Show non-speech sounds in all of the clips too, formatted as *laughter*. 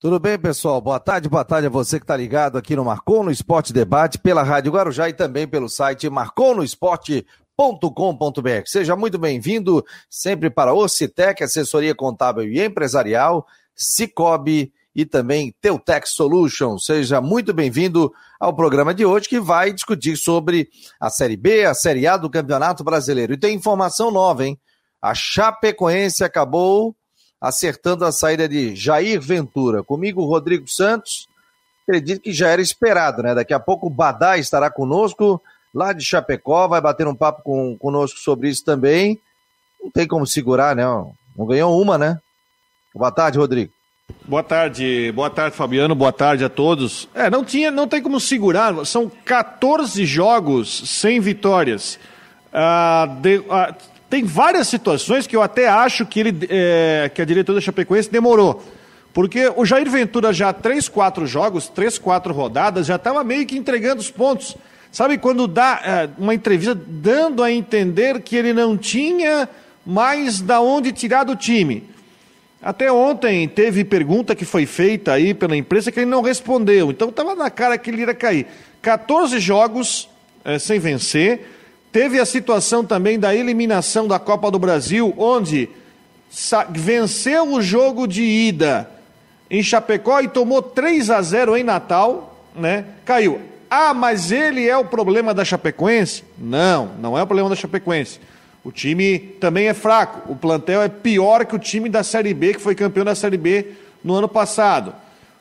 Tudo bem, pessoal? Boa tarde, boa tarde a você que está ligado aqui no Marcou no Esporte Debate, pela Rádio Guarujá e também pelo site marconosport.com.br. Seja muito bem-vindo sempre para Ocitec, assessoria contábil e empresarial, Cicobi e também Teutex Solutions. Seja muito bem-vindo ao programa de hoje que vai discutir sobre a Série B, a Série A do Campeonato Brasileiro. E tem informação nova, hein? A Chapecoense acabou acertando a saída de Jair Ventura. Comigo, Rodrigo Santos. Acredito que já era esperado, né? Daqui a pouco o Badá estará conosco, lá de Chapecó, vai bater um papo com, conosco sobre isso também. Não tem como segurar, né? Não ganhou uma, né? Boa tarde, Rodrigo. Boa tarde, boa tarde, Fabiano. Boa tarde a todos. É, não tinha, não tem como segurar. São 14 jogos sem vitórias. Ah, de, ah, tem várias situações que eu até acho que, ele, é, que a diretora da Chapecoense demorou. Porque o Jair Ventura já três, quatro jogos, três, quatro rodadas, já estava meio que entregando os pontos. Sabe quando dá é, uma entrevista dando a entender que ele não tinha mais da onde tirar do time. Até ontem teve pergunta que foi feita aí pela imprensa que ele não respondeu. Então estava na cara que ele ia cair. 14 jogos é, sem vencer. Teve a situação também da eliminação da Copa do Brasil, onde venceu o jogo de ida em Chapecó e tomou 3 a 0 em Natal, né? Caiu. Ah, mas ele é o problema da Chapecoense? Não, não é o problema da Chapecoense. O time também é fraco. O plantel é pior que o time da Série B, que foi campeão da Série B no ano passado.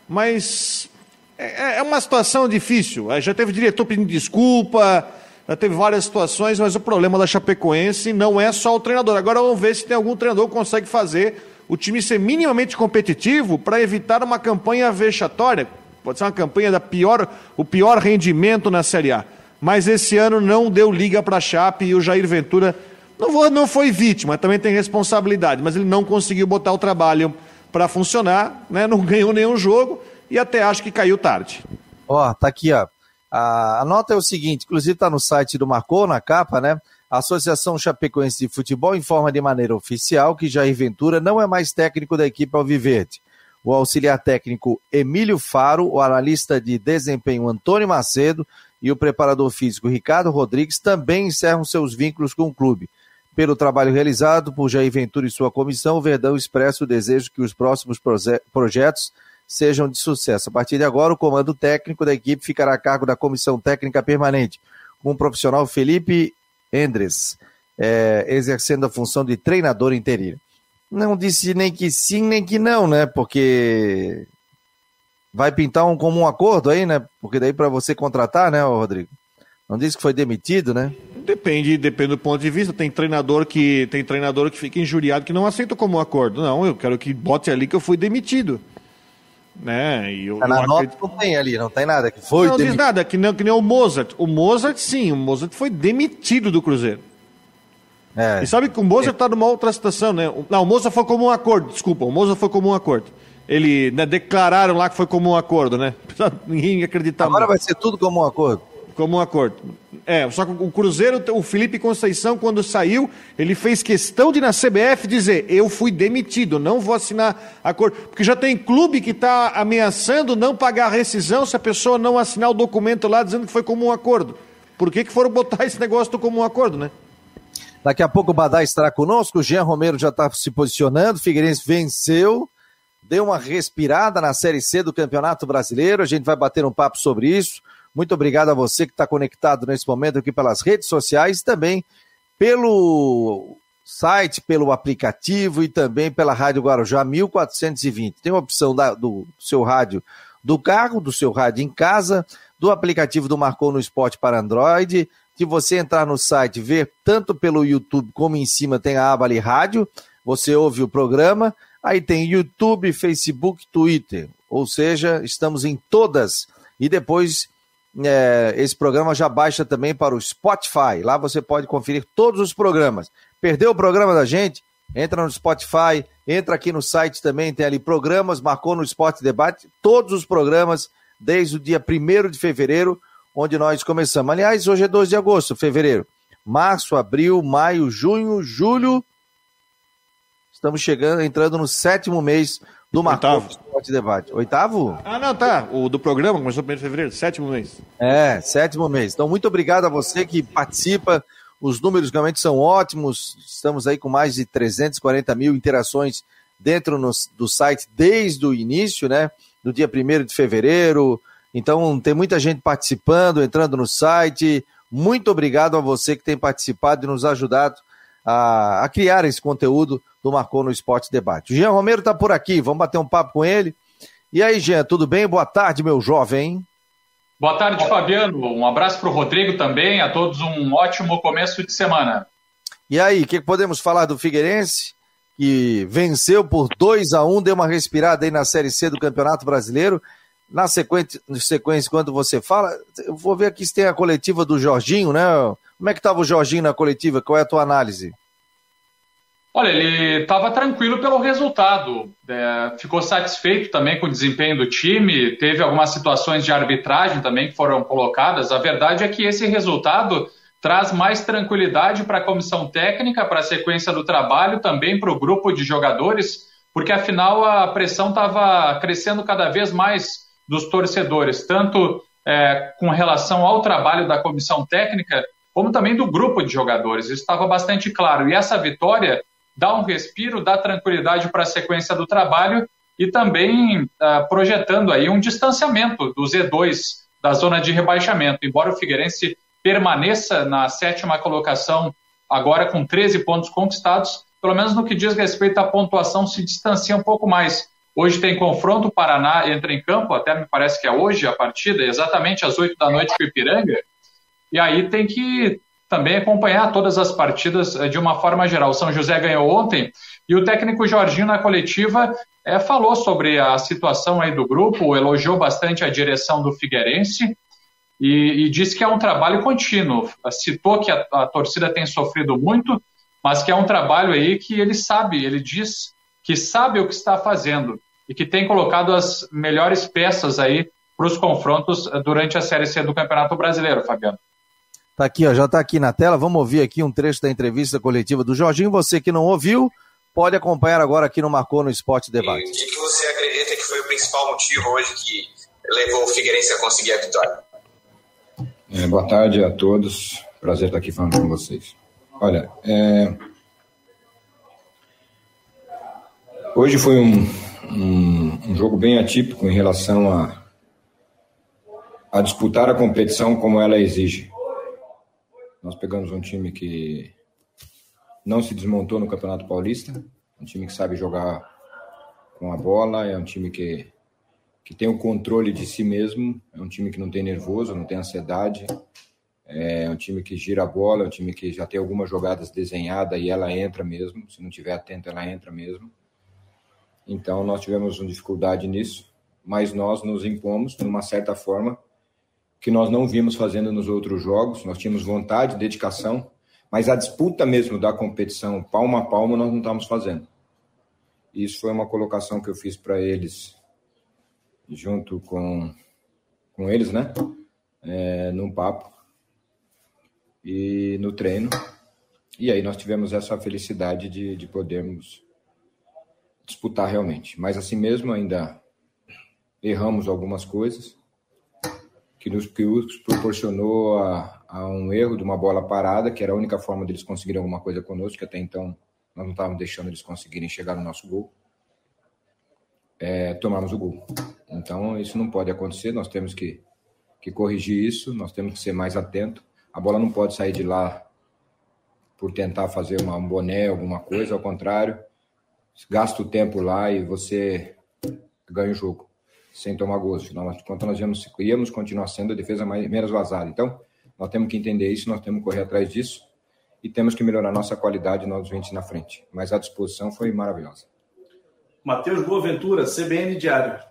Mas é, é uma situação difícil. Já teve diretor pedindo desculpa, teve várias situações, mas o problema da Chapecoense não é só o treinador. Agora vamos ver se tem algum treinador que consegue fazer o time ser minimamente competitivo para evitar uma campanha vexatória. Pode ser uma campanha da pior, o pior rendimento na Série A. Mas esse ano não deu liga para a Chape e o Jair Ventura não, vou, não foi vítima, também tem responsabilidade, mas ele não conseguiu botar o trabalho para funcionar, né? não *laughs* ganhou nenhum jogo e até acho que caiu tarde. Ó, oh, tá aqui, ó. A, a nota é o seguinte, inclusive está no site do Marcou, na capa, né? A Associação Chapecoense de Futebol informa de maneira oficial que Jair Ventura não é mais técnico da equipe Alviverde. O auxiliar técnico Emílio Faro, o analista de desempenho Antônio Macedo e o preparador físico Ricardo Rodrigues também encerram seus vínculos com o clube. Pelo trabalho realizado por Jair Ventura e sua comissão, o Verdão expressa o desejo que os próximos projetos sejam de sucesso. A partir de agora, o comando técnico da equipe ficará a cargo da comissão técnica permanente, com o profissional Felipe Endres, é, exercendo a função de treinador interino. Não disse nem que sim, nem que não, né? Porque vai pintar um comum acordo aí, né? Porque daí para você contratar, né, Rodrigo? Não disse que foi demitido, né? Depende, depende do ponto de vista. Tem treinador que tem treinador que fica injuriado que não aceita como acordo. Não, eu quero que bote ali que eu fui demitido né? E eu, tá na nota acredito... não tem ali, não tem nada que foi. Não demitido. diz nada, que nem, que nem o Mozart. O Mozart, sim, o Mozart foi demitido do Cruzeiro. É. E sabe que o Mozart está é. numa outra situação, né? Não, o Mozart foi como um acordo, desculpa, o Mozart foi como um acordo. Ele né, declararam lá que foi como um acordo, né? *laughs* Ninguém acreditava. Agora vai ser tudo como um acordo como um acordo. É, só que o Cruzeiro, o Felipe Conceição, quando saiu, ele fez questão de na CBF dizer: eu fui demitido, não vou assinar acordo. Porque já tem clube que está ameaçando não pagar a rescisão se a pessoa não assinar o documento lá dizendo que foi como um acordo. Por que, que foram botar esse negócio do como um acordo, né? Daqui a pouco o Badá estará conosco, o Jean Romero já está se posicionando, Figueirense venceu, deu uma respirada na Série C do Campeonato Brasileiro, a gente vai bater um papo sobre isso. Muito obrigado a você que está conectado nesse momento aqui pelas redes sociais, também pelo site, pelo aplicativo e também pela Rádio Guarujá 1420. Tem a opção da, do seu rádio do carro, do seu rádio em casa, do aplicativo do Marcou no Esporte para Android, que você entrar no site, ver tanto pelo YouTube como em cima tem a aba ali rádio, você ouve o programa, aí tem YouTube, Facebook, Twitter, ou seja, estamos em todas. E depois é, esse programa já baixa também para o Spotify. Lá você pode conferir todos os programas. Perdeu o programa da gente? Entra no Spotify, entra aqui no site também, tem ali programas, marcou no Esporte Debate, todos os programas desde o dia 1 de fevereiro, onde nós começamos. Aliás, hoje é 2 de agosto, fevereiro. Março, abril, maio, junho, julho. Estamos chegando, entrando no sétimo mês do Marcou Esporte Debate. Oitavo? Ah, não, tá. O do programa começou no 1 de fevereiro, sétimo mês. É, sétimo mês. Então, muito obrigado a você que participa. Os números realmente são ótimos. Estamos aí com mais de 340 mil interações dentro no, do site desde o início, né? Do dia 1 de fevereiro. Então, tem muita gente participando, entrando no site. Muito obrigado a você que tem participado e nos ajudado a, a criar esse conteúdo do Marcou no Esporte Debate. O Jean Romero está por aqui, vamos bater um papo com ele. E aí, Jean, tudo bem? Boa tarde, meu jovem. Boa tarde, Fabiano. Um abraço para o Rodrigo também. A todos um ótimo começo de semana. E aí, o que podemos falar do Figueirense? Que venceu por 2 a 1 um, deu uma respirada aí na Série C do Campeonato Brasileiro. Na sequência, sequência, quando você fala, eu vou ver aqui se tem a coletiva do Jorginho, né? Como é que estava o Jorginho na coletiva? Qual é a tua análise? Olha, ele estava tranquilo pelo resultado, é, ficou satisfeito também com o desempenho do time, teve algumas situações de arbitragem também que foram colocadas. A verdade é que esse resultado traz mais tranquilidade para a comissão técnica, para a sequência do trabalho, também para o grupo de jogadores, porque afinal a pressão estava crescendo cada vez mais dos torcedores, tanto é, com relação ao trabalho da comissão técnica, como também do grupo de jogadores. Isso estava bastante claro. E essa vitória dá um respiro, dá tranquilidade para a sequência do trabalho e também uh, projetando aí um distanciamento do Z2 da zona de rebaixamento. Embora o Figueirense permaneça na sétima colocação, agora com 13 pontos conquistados, pelo menos no que diz respeito à pontuação, se distancia um pouco mais. Hoje tem confronto, o Paraná entra em campo, até me parece que é hoje a partida, exatamente às 8 da noite com o Ipiranga. E aí tem que também acompanhar todas as partidas eh, de uma forma geral. O São José ganhou ontem e o técnico Jorginho na coletiva é, falou sobre a situação aí do grupo, elogiou bastante a direção do Figueirense e, e disse que é um trabalho contínuo. Citou que a, a, torcida tem sofrido muito, mas que é um trabalho aí que ele sabe, ele diz que sabe o que está fazendo e que tem colocado as melhores peças aí para os confrontos eh, durante a Série C do Campeonato Brasileiro, Fabiano. Tá aqui, ó, já está aqui na tela. Vamos ouvir aqui um trecho da entrevista coletiva do Jorginho. Você que não ouviu, pode acompanhar agora aqui no Marcou no Esporte Debate. E o que você acredita que foi o principal motivo hoje que levou o Figueirense a conseguir a vitória? É, boa tarde a todos. Prazer estar aqui falando com vocês. Olha, é... hoje foi um, um, um, jogo bem atípico em relação a, a disputar a competição como ela exige. Nós pegamos um time que não se desmontou no Campeonato Paulista, um time que sabe jogar com a bola, é um time que, que tem o controle de si mesmo, é um time que não tem nervoso, não tem ansiedade, é um time que gira a bola, é um time que já tem algumas jogadas desenhadas e ela entra mesmo, se não tiver atento, ela entra mesmo. Então nós tivemos uma dificuldade nisso, mas nós nos impomos, de uma certa forma, que nós não vimos fazendo nos outros jogos. Nós tínhamos vontade, dedicação, mas a disputa mesmo da competição, palma a palma, nós não estamos fazendo. Isso foi uma colocação que eu fiz para eles, junto com, com eles, né? É, num papo e no treino. E aí nós tivemos essa felicidade de, de podermos disputar realmente. Mas assim mesmo ainda erramos algumas coisas que nos, proporcionou a, a, um erro de uma bola parada, que era a única forma deles conseguirem alguma coisa conosco, que até então nós não estávamos deixando eles conseguirem chegar no nosso gol. É, tomamos o gol. Então, isso não pode acontecer, nós temos que, que corrigir isso, nós temos que ser mais atento. A bola não pode sair de lá por tentar fazer uma, um boné, alguma coisa, ao contrário, gasta o tempo lá e você ganha o jogo sem tomar gosto. Afinal de contas, nós íamos, íamos continuar sendo a defesa mais, menos vazada. Então, nós temos que entender isso, nós temos que correr atrás disso e temos que melhorar nossa qualidade nos 20 na frente. Mas a disposição foi maravilhosa. Matheus Boaventura, CBN Diário.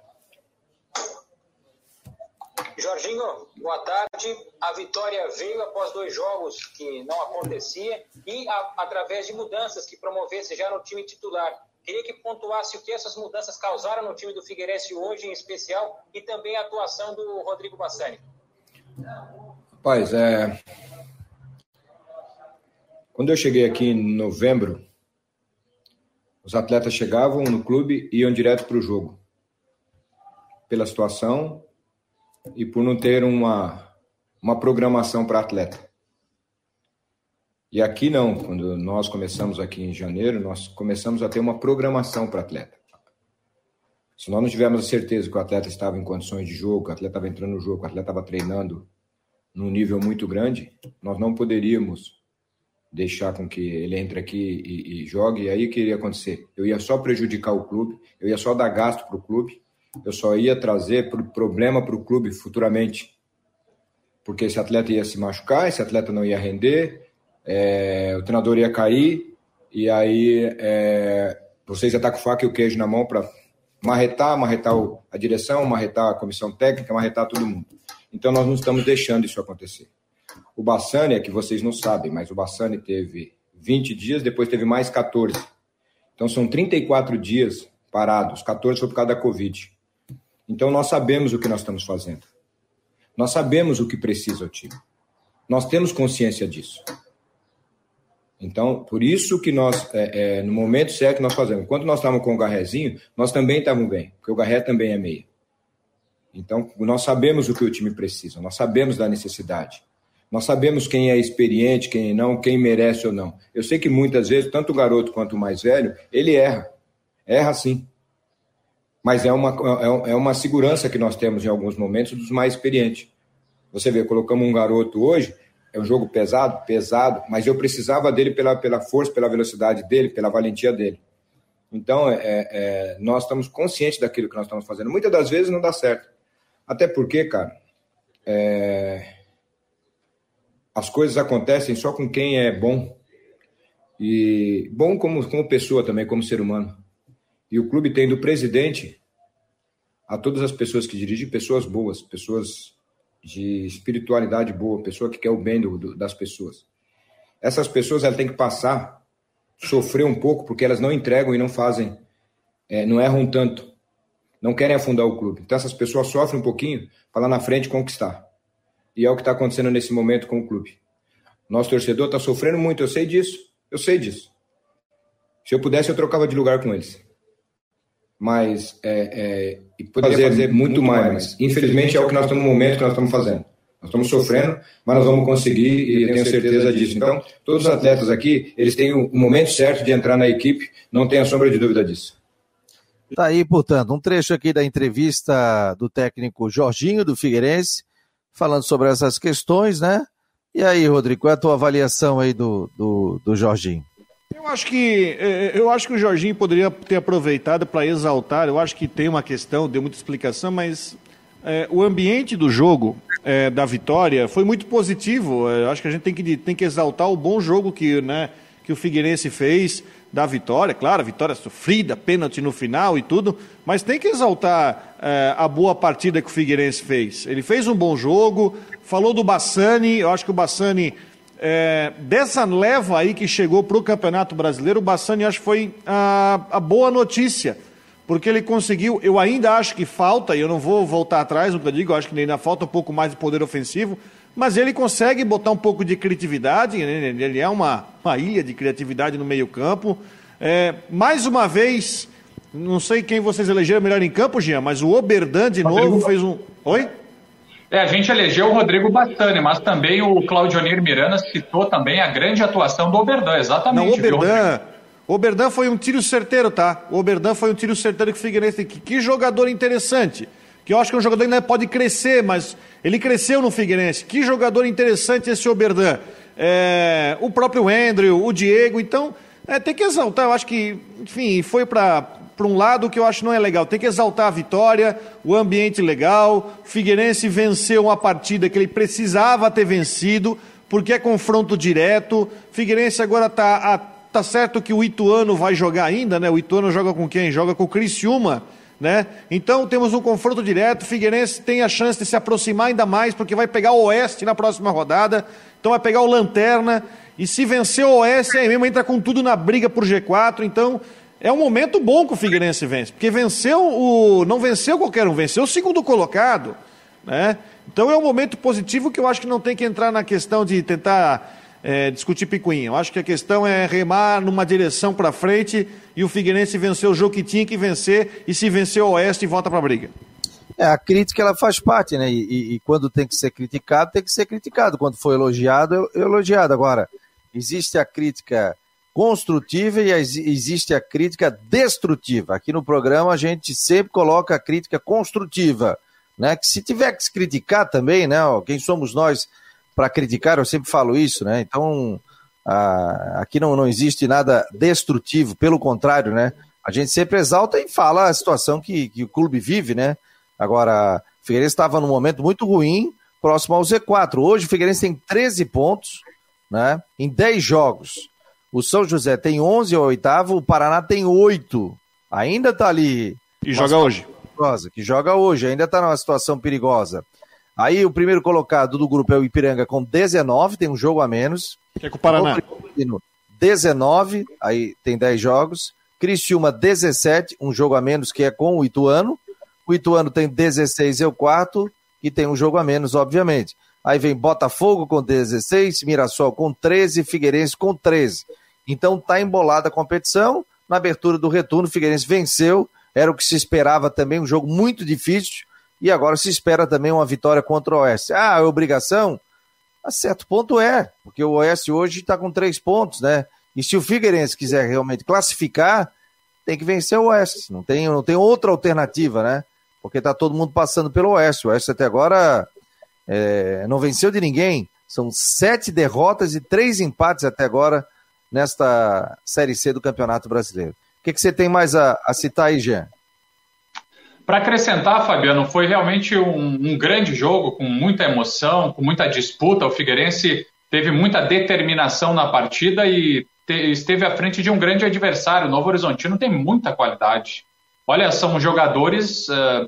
Jorginho, boa tarde. A vitória veio após dois jogos que não acontecia e a, através de mudanças que promovesse já no time titular. Queria que pontuasse o que essas mudanças causaram no time do Figueirense hoje, em especial, e também a atuação do Rodrigo Bassani. Rapaz, é... quando eu cheguei aqui em novembro, os atletas chegavam no clube e iam direto para o jogo. pela situação e por não ter uma, uma programação para atleta. E aqui não, quando nós começamos aqui em janeiro, nós começamos a ter uma programação para atleta. Se nós não tivermos a certeza que o atleta estava em condições de jogo, que o atleta estava entrando no jogo, que o atleta estava treinando num nível muito grande, nós não poderíamos deixar com que ele entre aqui e, e jogue. E aí o que iria acontecer? Eu ia só prejudicar o clube, eu ia só dar gasto para o clube, eu só ia trazer problema para o clube futuramente. Porque esse atleta ia se machucar, esse atleta não ia render, é, o treinador ia cair, e aí é, vocês ia estar com faca e o queijo na mão para marretar, marretar a direção, marretar a comissão técnica, marretar todo mundo. Então nós não estamos deixando isso acontecer. O Bassani é que vocês não sabem, mas o Bassani teve 20 dias, depois teve mais 14. Então são 34 dias parados, 14 foi por causa da Covid. Então nós sabemos o que nós estamos fazendo. Nós sabemos o que precisa o time. Nós temos consciência disso. Então, por isso que nós, é, é, no momento certo, nós fazemos. Enquanto nós estávamos com o Garrezinho, nós também estávamos bem, porque o Garré também é meia. Então, nós sabemos o que o time precisa, nós sabemos da necessidade. Nós sabemos quem é experiente, quem não, quem merece ou não. Eu sei que muitas vezes, tanto o garoto quanto o mais velho, ele erra. Erra sim. Mas é uma, é, é uma segurança que nós temos em alguns momentos dos mais experientes. Você vê, colocamos um garoto hoje, é um jogo pesado, pesado, mas eu precisava dele pela, pela força, pela velocidade dele, pela valentia dele. Então, é, é, nós estamos conscientes daquilo que nós estamos fazendo. Muitas das vezes não dá certo. Até porque, cara, é, as coisas acontecem só com quem é bom. E bom como, como pessoa também, como ser humano. E o clube tem do presidente a todas as pessoas que dirigem, pessoas boas, pessoas de espiritualidade boa, pessoa que quer o bem do, do, das pessoas. Essas pessoas elas têm que passar, sofrer um pouco, porque elas não entregam e não fazem, é, não erram tanto, não querem afundar o clube. Então essas pessoas sofrem um pouquinho para lá na frente conquistar. E é o que está acontecendo nesse momento com o clube. Nosso torcedor está sofrendo muito, eu sei disso. Eu sei disso. Se eu pudesse, eu trocava de lugar com eles. Mas é, é, poderia fazer, fazer muito, muito mais. mais. Infelizmente, é o que nós estamos no momento que nós estamos fazendo. Nós estamos sofrendo, mas nós vamos conseguir e eu tenho certeza disso. Então, todos os atletas aqui, eles têm o momento certo de entrar na equipe, não tenha sombra de dúvida disso. Tá aí, portanto, um trecho aqui da entrevista do técnico Jorginho do Figueirense, falando sobre essas questões, né? E aí, Rodrigo, qual é a tua avaliação aí do, do, do Jorginho? Acho que é, eu acho que o Jorginho poderia ter aproveitado para exaltar. Eu acho que tem uma questão, deu muita explicação, mas é, o ambiente do jogo é, da vitória foi muito positivo. É, eu acho que a gente tem que, tem que exaltar o bom jogo que, né, que o Figueirense fez da vitória, claro, vitória sofrida, pênalti no final e tudo, mas tem que exaltar é, a boa partida que o Figueirense fez. Ele fez um bom jogo, falou do Bassani, eu acho que o Bassani, é, dessa leva aí que chegou para o Campeonato Brasileiro, o Bassani acho que foi a, a boa notícia, porque ele conseguiu, eu ainda acho que falta, e eu não vou voltar atrás no que eu digo, eu acho que ainda falta um pouco mais de poder ofensivo, mas ele consegue botar um pouco de criatividade, né? ele é uma, uma ilha de criatividade no meio-campo. É, mais uma vez, não sei quem vocês elegeram melhor em campo, Jean, mas o Oberdan de novo fez um. Oi? É, a gente elegeu o Rodrigo Bastani, mas também o Claudionir Miranda citou também a grande atuação do Oberdan, exatamente. Não, o Oberdan, o Oberdan foi um tiro certeiro, tá? O Oberdan foi um tiro certeiro que o Figueirense que, que jogador interessante que eu acho que é um jogador que ainda pode crescer, mas ele cresceu no Figueirense. Que jogador interessante esse Oberdan. É, o próprio Andrew, o Diego, então é, tem que exaltar. Eu acho que, enfim, foi para um lado que eu acho não é legal. Tem que exaltar a vitória, o ambiente legal. Figueirense venceu uma partida que ele precisava ter vencido, porque é confronto direto. Figueirense agora está tá certo que o Ituano vai jogar ainda, né? O Ituano joga com quem? Joga com o Criciúma né? Então temos um confronto direto. Figueirense tem a chance de se aproximar ainda mais, porque vai pegar o Oeste na próxima rodada. Então vai pegar o Lanterna. E se vencer o Oeste, aí mesmo entra com tudo na briga por G4. Então é um momento bom que o Figueirense vence, porque venceu o. não venceu qualquer um, venceu o segundo colocado. Né? Então é um momento positivo que eu acho que não tem que entrar na questão de tentar é, discutir picuinha. Eu acho que a questão é remar numa direção para frente e o Figueirense venceu o jogo que tinha que vencer e se vencer o Oeste volta para a briga. É, a crítica ela faz parte, né? E, e, e, quando tem que ser criticado, tem que ser criticado. Quando for elogiado, é elogiado. Agora, existe a crítica construtiva e existe a crítica destrutiva. Aqui no programa a gente sempre coloca a crítica construtiva, né? Que se tiver que se criticar também, né? Quem somos nós para criticar? Eu sempre falo isso, né? Então, aqui não, não existe nada destrutivo, pelo contrário, né? A gente sempre exalta e fala a situação que, que o clube vive, né? Agora, o Figueirense estava num momento muito ruim, próximo ao Z4. Hoje o Figueirense tem 13 pontos, né? Em 10 jogos. O São José tem 11 ao oitavo, o Paraná tem 8. Ainda está ali. E joga hoje. Perigosa, que joga hoje, ainda está numa situação perigosa. Aí o primeiro colocado do grupo é o Ipiranga com 19, tem um jogo a menos. Que é com o Paraná. 19, aí tem 10 jogos. Criciúma 17, um jogo a menos que é com o Ituano. O Ituano tem 16 e o quarto, e tem um jogo a menos, obviamente. Aí vem Botafogo com 16, Mirassol com 13, Figueirense com 13. Então tá embolada a competição. Na abertura do retorno, Figueirense venceu. Era o que se esperava também, um jogo muito difícil. E agora se espera também uma vitória contra o Oeste. Ah, é obrigação? A certo ponto é, porque o Oeste hoje está com três pontos, né? E se o Figueirense quiser realmente classificar, tem que vencer o Oeste. Não tem, não tem outra alternativa, né? porque está todo mundo passando pelo Oeste. O Oeste até agora é, não venceu de ninguém. São sete derrotas e três empates até agora nesta Série C do Campeonato Brasileiro. O que, que você tem mais a, a citar aí, Jean? Para acrescentar, Fabiano, foi realmente um, um, grande jogo, com muita emoção, com muita disputa. O Figueirense teve muita determinação na partida e te, esteve à frente de um grande adversário. O Novo Horizontino tem muita qualidade. Olha, são jogadores, uh,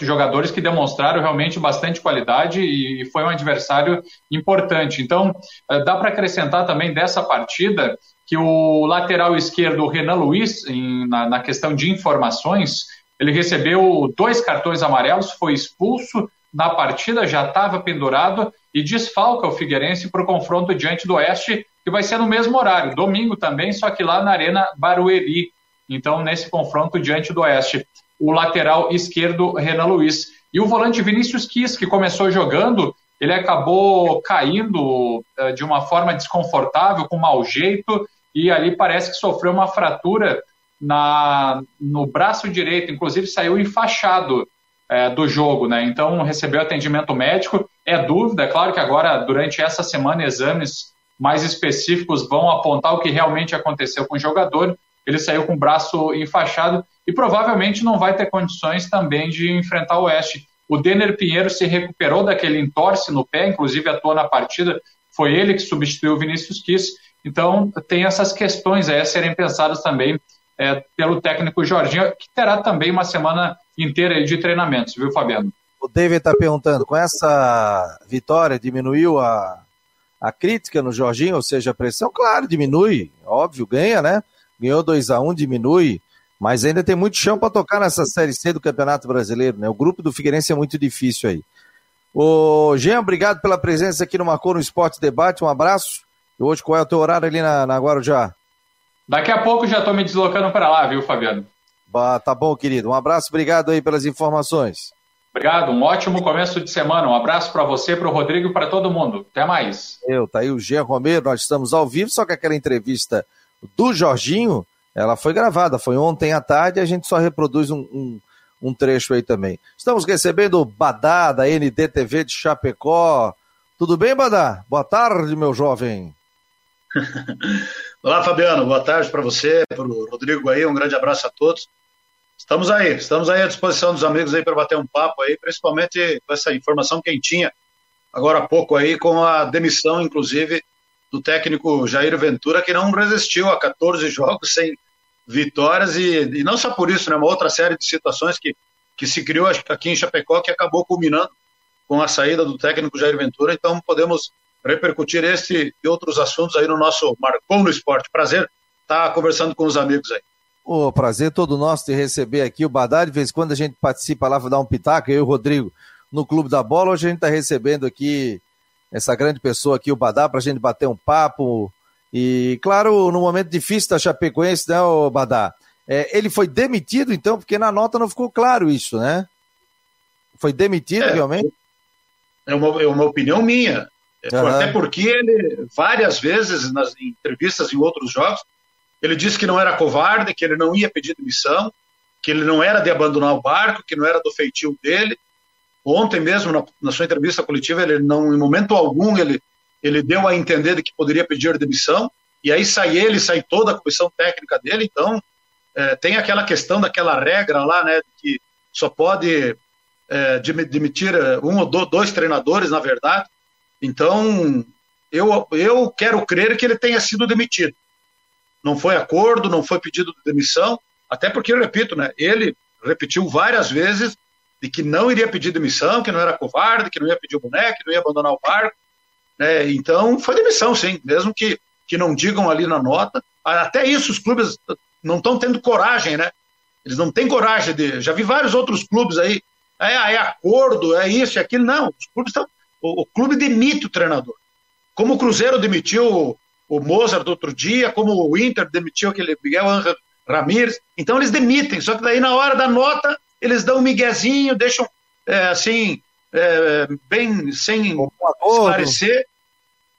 jogadores que demonstraram realmente bastante qualidade e foi um adversário importante. Então, uh, dá para acrescentar também dessa partida que o lateral esquerdo, Renan Luiz, em, na, na questão de informações, ele recebeu dois cartões amarelos, foi expulso na partida, já estava pendurado e desfalca o Figueirense para o confronto diante do Oeste, que vai ser no mesmo horário, domingo também, só que lá na Arena Barueri. Então, nesse confronto diante do Oeste, o lateral esquerdo, Renan Luiz. E o volante Vinícius Quis, que começou jogando, ele acabou caindo uh, de uma forma desconfortável, com mau jeito, e ali parece que sofreu uma fratura na, no braço direito, inclusive saiu enfaixado uh, do jogo, né? Então recebeu atendimento médico. É dúvida, é claro que agora, durante essa semana, exames mais específicos vão apontar o que realmente aconteceu com o jogador, ele saiu com o braço enfaixado e provavelmente não vai ter condições também de enfrentar o Oeste. O Denner Pinheiro se recuperou daquele entorce no pé, inclusive atuou na partida, foi ele que substituiu o Vinícius Kiss. Então, tem essas questões aí a serem pensadas também é, pelo técnico Jorginho, que terá também uma semana inteira de treinamentos, viu, Fabiano? O David está perguntando, com essa vitória diminuiu a, a crítica no Jorginho, ou seja, a pressão? Claro, diminui, óbvio, ganha, né? Ganhou 2 a 1 um, diminui, mas ainda tem muito chão para tocar nessa Série C do Campeonato Brasileiro, né? O grupo do Figueirense é muito difícil aí. Ô, Jean, obrigado pela presença aqui no Marcou no Esporte Debate, um abraço. E hoje qual é o teu horário ali na, na Guarujá? Daqui a pouco já estou me deslocando para lá, viu, Fabiano? Bah, tá bom, querido. Um abraço, obrigado aí pelas informações. Obrigado, um ótimo começo de semana. Um abraço para você, para o Rodrigo e para todo mundo. Até mais. Eu, tá aí o Jean Romero, nós estamos ao vivo, só que aquela entrevista do Jorginho, ela foi gravada, foi ontem à tarde, a gente só reproduz um, um, um trecho aí também. Estamos recebendo o Badá, da NDTV de Chapecó. Tudo bem, Badá? Boa tarde, meu jovem. *laughs* Olá, Fabiano. Boa tarde para você, para o Rodrigo aí. Um grande abraço a todos. Estamos aí, estamos aí à disposição dos amigos aí para bater um papo aí, principalmente com essa informação quentinha agora há pouco aí, com a demissão, inclusive, do técnico Jair Ventura, que não resistiu a 14 *laughs* jogos sem vitórias, e, e não só por isso, né, uma outra série de situações que, que se criou aqui em Chapecó, que acabou culminando com a saída do técnico Jair Ventura, então podemos repercutir este e outros assuntos aí no nosso Marcou no Esporte. Prazer estar conversando com os amigos aí. O oh, prazer todo nosso de receber aqui o Badar. De vez em quando a gente participa lá para dar um pitaco, eu e o Rodrigo, no Clube da Bola. Hoje a gente está recebendo aqui essa grande pessoa aqui, o Badá, para a gente bater um papo. E, claro, no momento difícil da Chapecoense, né, o Badá? É, ele foi demitido, então, porque na nota não ficou claro isso, né? Foi demitido É, realmente? É uma, é uma opinião minha. Aham. Até porque ele, várias vezes, nas entrevistas em outros jogos, ele disse que não era covarde, que ele não ia pedir demissão, que ele não era de abandonar o barco, que não era do feitio dele. Ontem mesmo, na, na sua entrevista coletiva, ele não, em momento algum, ele, ele deu a entender de que poderia pedir demissão, e aí sai ele, sai toda a comissão técnica dele, então é, tem aquela questão daquela regra lá, né, que só pode é, demi- demitir é, um ou do- dois treinadores, na verdade. Então, eu, eu quero crer que ele tenha sido demitido. Não foi acordo, não foi pedido de demissão, até porque, eu repito, né, ele repetiu várias vezes de que não iria pedir demissão, que não era covarde, que não ia pedir o boneco, que não ia abandonar o barco. né? Então, foi demissão, sim, mesmo que, que não digam ali na nota. Até isso, os clubes não estão tendo coragem, né? Eles não têm coragem de. Já vi vários outros clubes aí. É, é acordo, é isso, é aquilo. Não, os clubes estão. O, o clube demite o treinador. Como o Cruzeiro demitiu o, o Mozart outro dia, como o Inter demitiu aquele Miguel Ramírez. Então eles demitem, só que daí na hora da nota eles dão um miguezinho, deixam é, assim, é, bem sem esclarecer.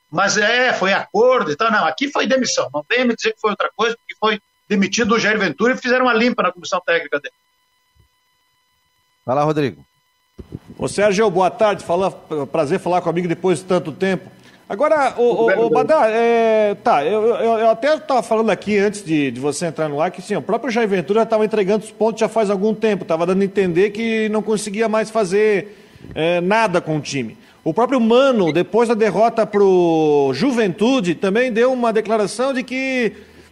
Mas é, foi acordo e tal. Não, aqui foi demissão. Não venha me dizer que foi outra coisa, porque foi demitido o Jair Ventura e fizeram uma limpa na comissão técnica dele. Vai lá, Rodrigo. Ô Sérgio, boa tarde. Fala, prazer falar com amigo depois de tanto tempo. Agora, ô tudo bem. Badá, é, tá, eu, eu, eu até estava falando aqui antes de, de você entrar no ar que sim, o próprio Jair Ventura estava entregando os pontos já faz algum tempo, estava dando a entender que não conseguia mais fazer é, nada com o time. O próprio Mano, depois da derrota pro Juventude, também deu uma declaração de que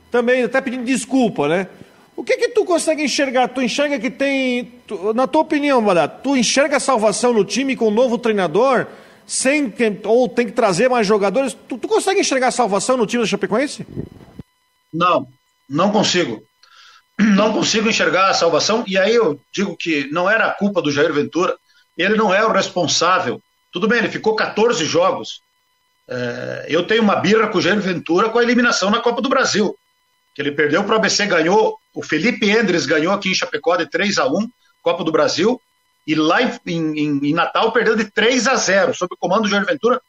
também até pedindo desculpa, né? O que que tu consegue enxergar? Tu enxerga que tem, tu- na tua opinião, Badá, tu enxerga a salvação no time com um novo treinador, sem ou tem que trazer mais jogadores? Tu, tu consegue enxergar a salvação no time do Chapecoense? Não, não consigo. *clears throat* Não consigo enxergar a salvação. E aí eu digo que não era a culpa do Jair Ventura. Ele não é o responsável. Tudo bem, ele ficou 14 jogos. É, eu tenho uma birra com o Jair Ventura com a eliminação na Copa do Brasil. Que ele perdeu para o ABC, ganhou. O Felipe Endres ganhou aqui em Chapecó de 3 a 1 Copa do Brasil. E lá em, em- em Natal perdeu de 3 a 0 sob o comando do Jair Ventura.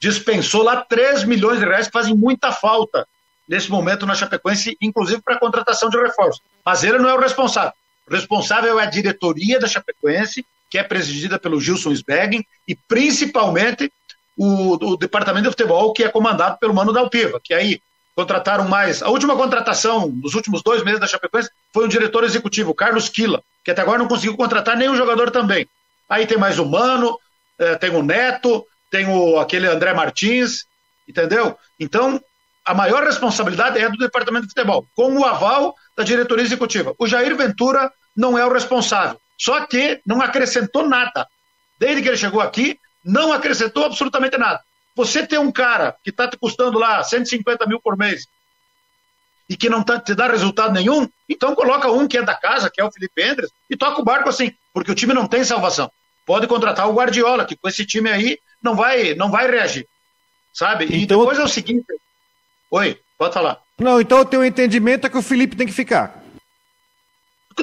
Dispensou lá 3 milhões de reais que fazem muita falta nesse momento na Chapecoense, inclusive para a contratação de reforços. Mas ele não é o responsável. O responsável é a diretoria da Chapecoense, que é presidida pelo Gilson Sbeggen, e principalmente o, o departamento de futebol, que é comandado pelo Mano Dalpiva, que aí contrataram mais. A última contratação dos últimos dois meses da Chapecoense foi um diretor executivo, Carlos Quila, que até agora não conseguiu contratar nenhum jogador também. Aí tem mais o Mano, eh, tem o Neto, tem o, aquele André Martins, entendeu? Então, a maior responsabilidade é do departamento de futebol, com o aval da diretoria executiva. O Jair Ventura não é o responsável, só que não acrescentou nada. Desde que ele chegou aqui, não acrescentou absolutamente nada. Você tem um cara que está te custando lá 150 mil por mês e que não tá, te dá resultado nenhum, então coloca um que é da casa, que é o Felipe Endres, e toca o barco assim, porque o time não tem salvação. Pode contratar o Guardiola, que com esse time aí não vai, não vai reagir. Sabe? E Então- depois é o seguinte. Oi, pode falar. Não, então o teu entendimento é que o Felipe tem que ficar.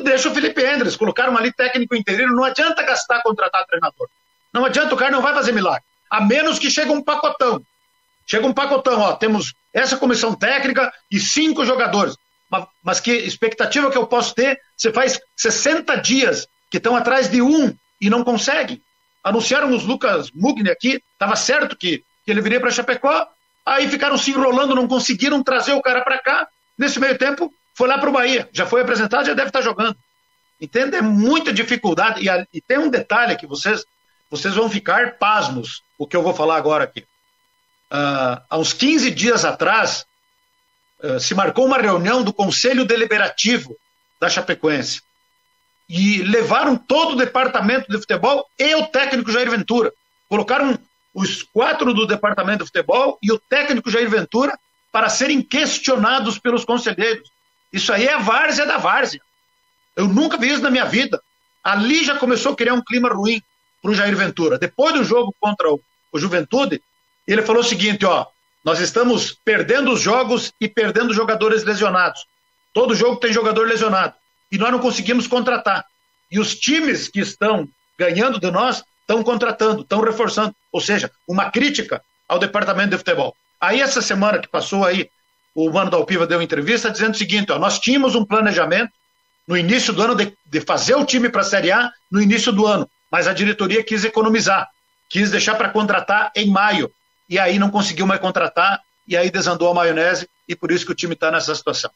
Deixa o Felipe Endres, colocaram ali técnico interino, não adianta gastar contratar treinador. Não adianta, o cara não vai fazer milagre. A menos que chegue um pacotão. Chega um pacotão, ó, temos essa comissão técnica e cinco jogadores. Mas, mas que expectativa que eu posso ter? Você faz 60 dias que estão atrás de um e não conseguem. Anunciaram os Lucas Mugni aqui, estava certo que, que ele viria para Chapecó, aí ficaram se enrolando, não conseguiram trazer o cara para cá. Nesse meio tempo, foi lá para o Bahia. Já foi apresentado, já deve estar jogando. Entende? É muita dificuldade. E, e tem um detalhe que vocês, vocês vão ficar pasmos, o que eu vou falar agora aqui. Ah, há uns 15 dias atrás, ah, se marcou uma reunião do Conselho Deliberativo da Chapecoense. E levaram todo o departamento de futebol e o técnico Jair Ventura. Colocaram os quatro do departamento de futebol e o técnico Jair Ventura para serem questionados pelos conselheiros. Isso aí é várzea da várzea. Eu nunca vi isso na minha vida. Ali já começou a criar um clima ruim para o Jair Ventura. Depois do jogo contra o, o Juventude, ele falou o seguinte: ó, nós estamos perdendo os jogos e perdendo jogadores lesionados. Todo jogo tem jogador lesionado. E nós não conseguimos contratar. E os times que estão ganhando de nós, estão contratando, estão reforçando. Ou seja, uma crítica ao departamento de futebol. Aí, essa semana que passou aí, o Mano da Alpiva deu entrevista dizendo o seguinte: ó, nós tínhamos um planejamento no início do ano de, de fazer o time para a Série A no início do ano, mas a diretoria quis economizar, quis deixar para contratar em maio, e aí não conseguiu mais contratar, e aí desandou a maionese, e por isso que o time está nessa situação.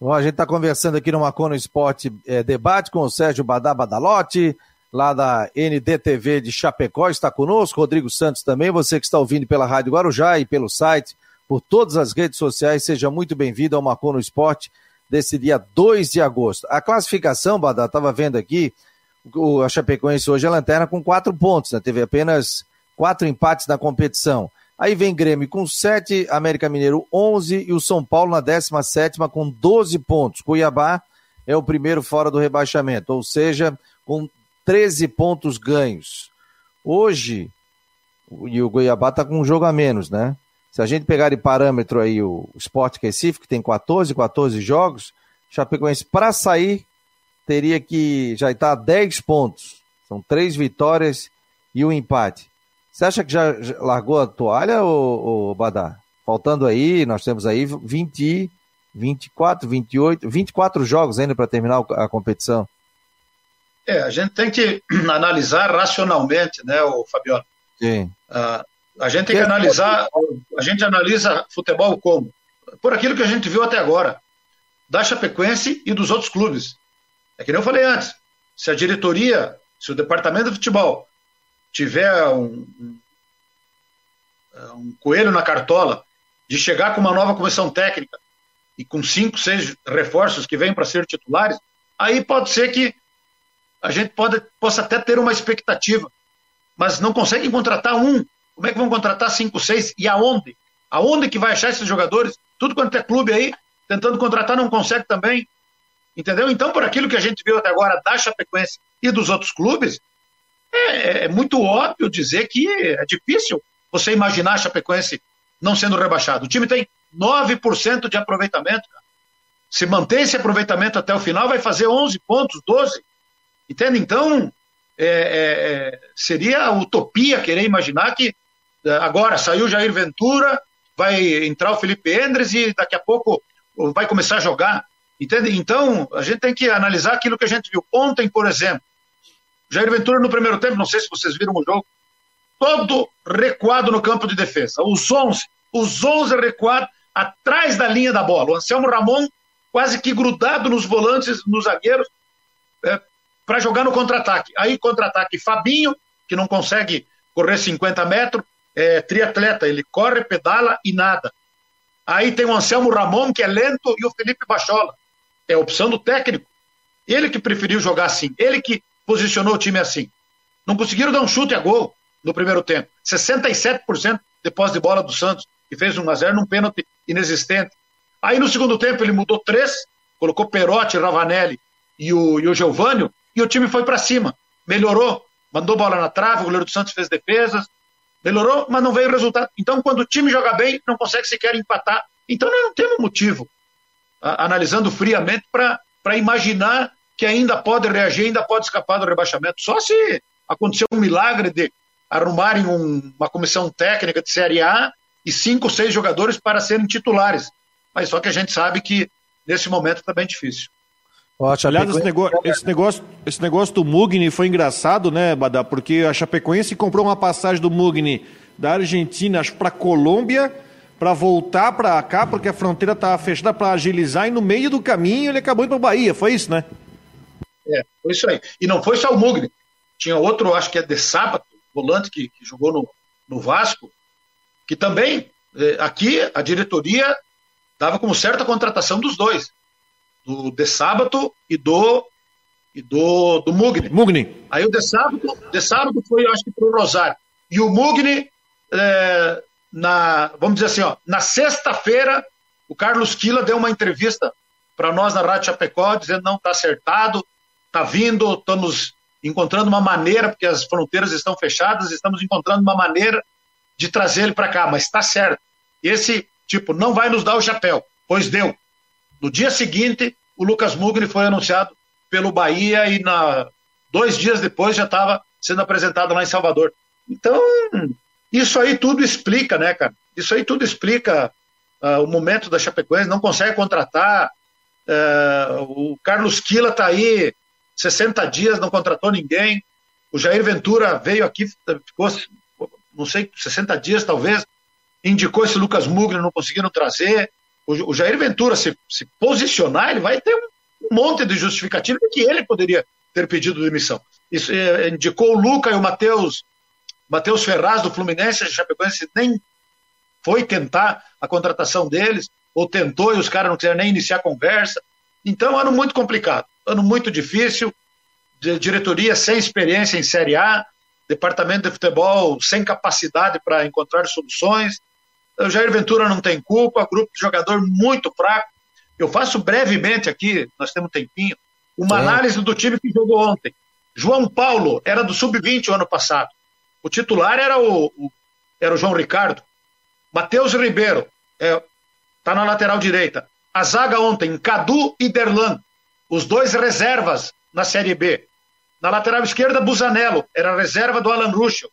Bom, a gente está conversando aqui no Macono Esporte é, Debate com o Sérgio Badá Badalotti, lá da NDTV de Chapecó, está conosco, Rodrigo Santos também, você que está ouvindo pela Rádio Guarujá e pelo site, por todas as redes sociais, seja muito bem-vindo ao Macono Esporte desse dia 2 de agosto. A classificação, Badá, estava vendo aqui, o, a Chapecoense hoje é lanterna com quatro pontos, né? teve apenas quatro empates na competição. Aí vem Grêmio com 7, América Mineiro 11 e o São Paulo na 17 com 12 pontos. Cuiabá é o primeiro fora do rebaixamento, ou seja, com 13 pontos ganhos. Hoje, e o Cuiabá está com um jogo a menos, né? Se a gente pegar de parâmetro aí o Sport Recife, que tem 14, 14 jogos, Chapecoense para sair teria que já estar a 10 pontos. São três vitórias e um empate. Você acha que já, largou a toalha, ou, Badá? Faltando aí, nós temos aí 20, 24, 28, 24 jogos ainda para terminar a competição. É, a gente tem que *clears throat* analisar racionalmente, né, o Fabiano? Sim. Uh, a gente tem que analisar, a gente analisa futebol como? Por aquilo que a gente viu até agora, da Chapecoense e dos outros clubes. É que nem eu falei antes, se a diretoria, se o departamento de futebol tiver um, um, um coelho na cartola de chegar com uma nova comissão técnica e com cinco, seis reforços que vêm para ser titulares, aí pode ser que a gente pode, possa até ter uma expectativa, mas não conseguem contratar um. Como é que vão contratar cinco, seis? E aonde? Aonde que vai achar esses jogadores? Tudo quanto é clube aí, tentando contratar, não consegue também. Entendeu? Então, por aquilo que a gente viu até agora da Chapecoense e dos outros clubes, é, é muito óbvio dizer que é difícil você imaginar a Chapecoense não sendo rebaixado. O time tem 9% de aproveitamento. Cara. Se manter esse aproveitamento até o final, vai fazer 11 pontos, 12. Entende? Então, é, é, é, seria utopia querer imaginar que é, agora saiu Jair Ventura, vai entrar o Felipe Endres e daqui a pouco vai começar a jogar. Entende? Então, a gente tem que analisar aquilo que a gente viu. Ontem, por exemplo, Jair Ventura no primeiro tempo, não sei se vocês viram o jogo, todo recuado no campo de defesa. Os 11, os 11 recuados atrás da linha da bola. O Anselmo Ramon quase que grudado nos volantes, nos zagueiros, é, para jogar no contra-ataque. Aí, contra-ataque, Fabinho, que não consegue correr 50 metros, é triatleta, ele corre, pedala e nada. Aí tem o Anselmo Ramon, que é lento, e o Felipe Bachola. É opção do técnico. Ele que preferiu jogar assim. Ele que posicionou o time assim. Não conseguiram dar um chute a gol no primeiro tempo. 67% de posse de bola do Santos, que fez 1 a 0 num pênalti inexistente. Aí no segundo tempo ele mudou três, colocou Perotti, Ravanelli e o, e o Geovânio, e o time foi para cima. Melhorou, mandou bola na trave, o goleiro do Santos fez defesas, melhorou, mas não veio resultado. Então, quando o time joga bem, não consegue sequer empatar. Então, nós não temos motivo, analisando friamente, para imaginar que ainda pode reagir, ainda pode escapar do rebaixamento. Só se acontecer um milagre de arrumarem um, uma comissão técnica de Série A e cinco, seis jogadores para serem titulares. Mas só que a gente sabe que nesse momento está bem difícil. Aliás, esse negócio, esse, negócio, esse negócio do Mugni foi engraçado, né, Badá? Porque a Chapecoense comprou uma passagem do Mugni da Argentina para Colômbia para voltar para cá, porque a fronteira estava fechada para agilizar e no meio do caminho ele acabou indo para Bahia. Foi isso, né? É, foi isso aí. E não foi só o Mugni. Tinha outro, acho que é de sábado, volante que, que jogou no, no Vasco, que também, é, aqui, a diretoria dava como certa a contratação dos dois. Do de sábado e do e do, do Mugni. Mugni. Aí o de sábado, de sábado foi, acho que, para o Rosário. E o Mugni, é, na, vamos dizer assim, ó, na sexta-feira, o Carlos Quila deu uma entrevista para nós na Rádio Chapecó, dizendo não está acertado, está vindo, estamos encontrando uma maneira, porque as fronteiras estão fechadas, estamos encontrando uma maneira de trazer ele para cá, mas está certo. Esse tipo não vai nos dar o chapéu, pois deu. No dia seguinte, o Lucas Mugni foi anunciado pelo Bahia e na Dois dias depois já estava sendo apresentado lá em Salvador. Então, isso aí tudo explica, né, cara? Isso aí tudo explica uh, o momento da Chapecoense, não consegue contratar. Uh, o Carlos Quila está aí 60 dias, não contratou ninguém. O Jair Ventura veio aqui, ficou, não sei, 60 dias talvez, indicou esse Lucas Mugler, não conseguiram trazer. O, Jair Ventura se, se, posicionar, ele vai ter um, monte de justificativa que ele poderia ter pedido demissão. Isso, eh, indicou o Luca e o Matheus Matheus Ferraz do Fluminense, a Chapecoense nem foi tentar a contratação deles, ou tentou e os caras não quiseram nem iniciar a conversa. Então, ano muito complicado, ano muito difícil, diretoria sem experiência em Série A, departamento de futebol sem capacidade para encontrar soluções. O Jair Ventura não tem culpa, grupo de jogador muito fraco. Eu faço brevemente aqui, nós temos um tempinho, uma Sim. análise do time que jogou ontem. João Paulo era do sub-20 o ano passado. O titular era o, o, era o João Ricardo. Matheus Ribeiro está é, tá na lateral direita. A zaga ontem, Cadu e Derlan, os dois reservas na Série B. Na lateral esquerda, Busanello, era reserva do Alan Ruschel.